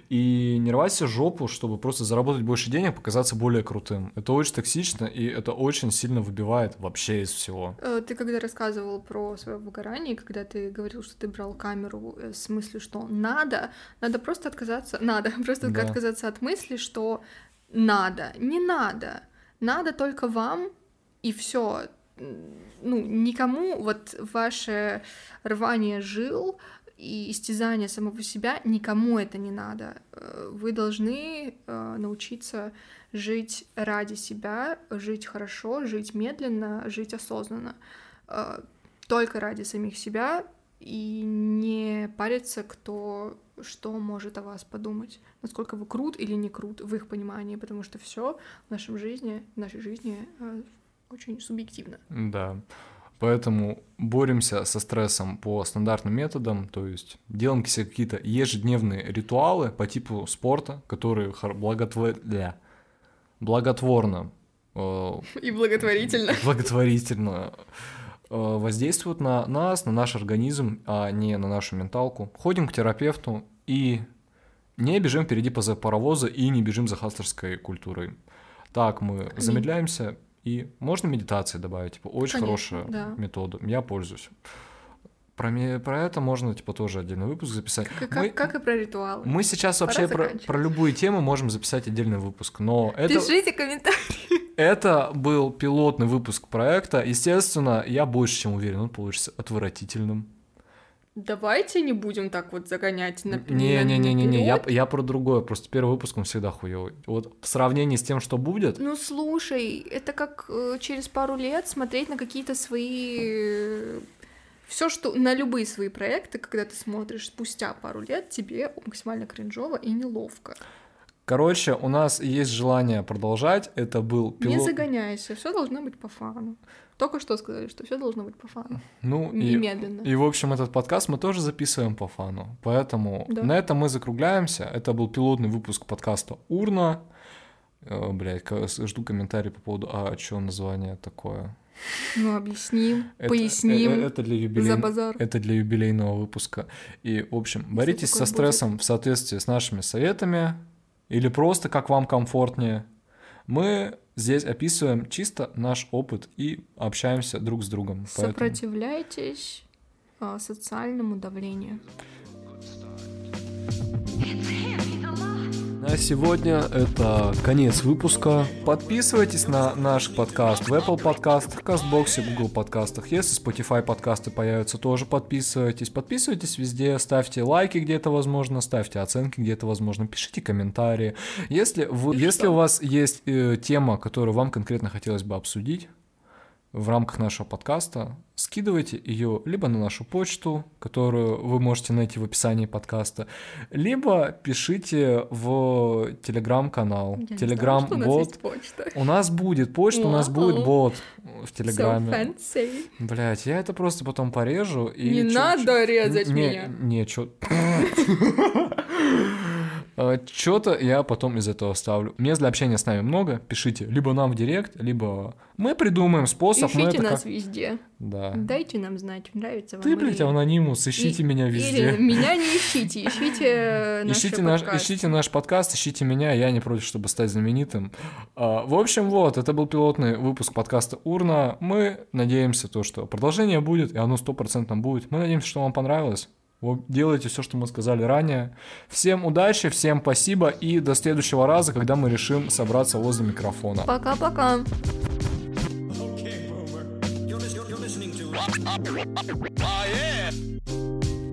и не рвать себе жопу, чтобы просто заработать больше денег, показаться более крутым. Это очень токсично, и это очень сильно выбивает вообще из всего. Э, Ты когда рассказывал про свое выгорание, когда ты говорил, что ты брал камеру э, с мыслью, что надо, надо просто отказаться, надо просто Да. отказаться от мысли, что надо, не надо, надо только вам и все. Ну, никому вот ваше рвание жил и истязание самого себя, никому это не надо. Э, Вы должны э, научиться жить ради себя, жить хорошо, жить медленно, жить осознанно. Э, Только ради самих себя и не париться, кто что может о вас подумать, насколько вы крут или не крут в их понимании, потому что все в нашем жизни, в нашей жизни э, очень субъективно. Да. Поэтому боремся со стрессом по стандартным методам, то есть делаем себе какие-то ежедневные ритуалы по типу спорта, которые хор- благотво- ля, благотворно, э, И благотворительно. благотворительно э, воздействуют на нас, на наш организм, а не на нашу менталку. Ходим к терапевту и не бежим впереди поза- паровоза и не бежим за хаслерской культурой. Так мы замедляемся, и можно медитации добавить, типа, очень Конечно, хорошая да. метода, я пользуюсь. Про, про это можно, типа, тоже отдельный выпуск записать. Как, Мы- как и про ритуалы. мы сейчас Пора вообще про, про любые темы можем записать отдельный выпуск, но это... Пишите комментарии. Это был пилотный выпуск проекта. Естественно, я больше чем уверен, он получится отвратительным. Давайте не будем так вот загонять на Не-не-не-не, я, я про другое. Просто первый выпуск он всегда хуёвый. Вот в сравнении с тем, что будет, Ну слушай, это как э, через пару лет смотреть на какие-то свои все, что на любые свои проекты, когда ты смотришь спустя пару лет, тебе максимально кринжово и неловко. короче, у нас есть желание продолжать. Это был Не пилот. загоняйся, все должно быть по фану. Только что сказали, что все должно быть по фану. Ну, и, Немедленно. и, в общем, этот подкаст мы тоже записываем по фану. Поэтому Да. на этом мы закругляемся. Это был пилотный выпуск подкаста «Урна». Э, Блядь, ка- жду комментарий по поводу, а что название такое? Ну, объясним, Это- поясним. э, Это для, юбилей- за базар. это для юбилейного выпуска. И, в общем, боритесь со стрессом в соответствии с нашими советами или просто как вам комфортнее. Мы здесь описываем чисто наш опыт и общаемся друг с другом. Поэтому- Сопротивляйтесь а, социальному давлению. На сегодня это конец выпуска. Подписывайтесь на наш подкаст в Apple подкастах, Кастбоксе, Google подкастах. Если Spotify подкасты появятся, тоже подписывайтесь. Подписывайтесь везде, ставьте лайки, где это возможно, ставьте оценки, где это возможно, пишите комментарии. Если, вы, если у вас есть э, тема, которую вам конкретно хотелось бы обсудить, в рамках нашего подкаста, скидывайте ее либо на нашу почту, которую вы можете найти в описании подкаста, либо пишите в телеграм-канал. Телеграм что у нас бот. У нас будет почта, у нас будет бот в So телеграме. fancy. Блять, я это просто потом порежу и. Не чё- надо чё- резать не, меня. Не, чё... Что-то я потом из этого ставлю. Мест для общения с нами много. Пишите либо нам в директ, либо мы придумаем способ. Ищите это нас как- везде. Да. Дайте нам знать, нравится вам Ты, блядь, или- анонимус, ищите И- меня Или везде. меня не ищите, ищите наши Ищите наш, ищите наш подкаст, ищите меня, я не против, чтобы стать знаменитым. А, в общем, вот, это был пилотный выпуск подкаста Урна. Мы надеемся, то, что продолжение будет, и оно стопроцентно будет. Мы надеемся, что вам понравилось. Делайте все, что мы сказали ранее. Всем удачи, всем спасибо, и до следующего раза, когда мы решим собраться возле микрофона. Пока-пока. Okay, boomer.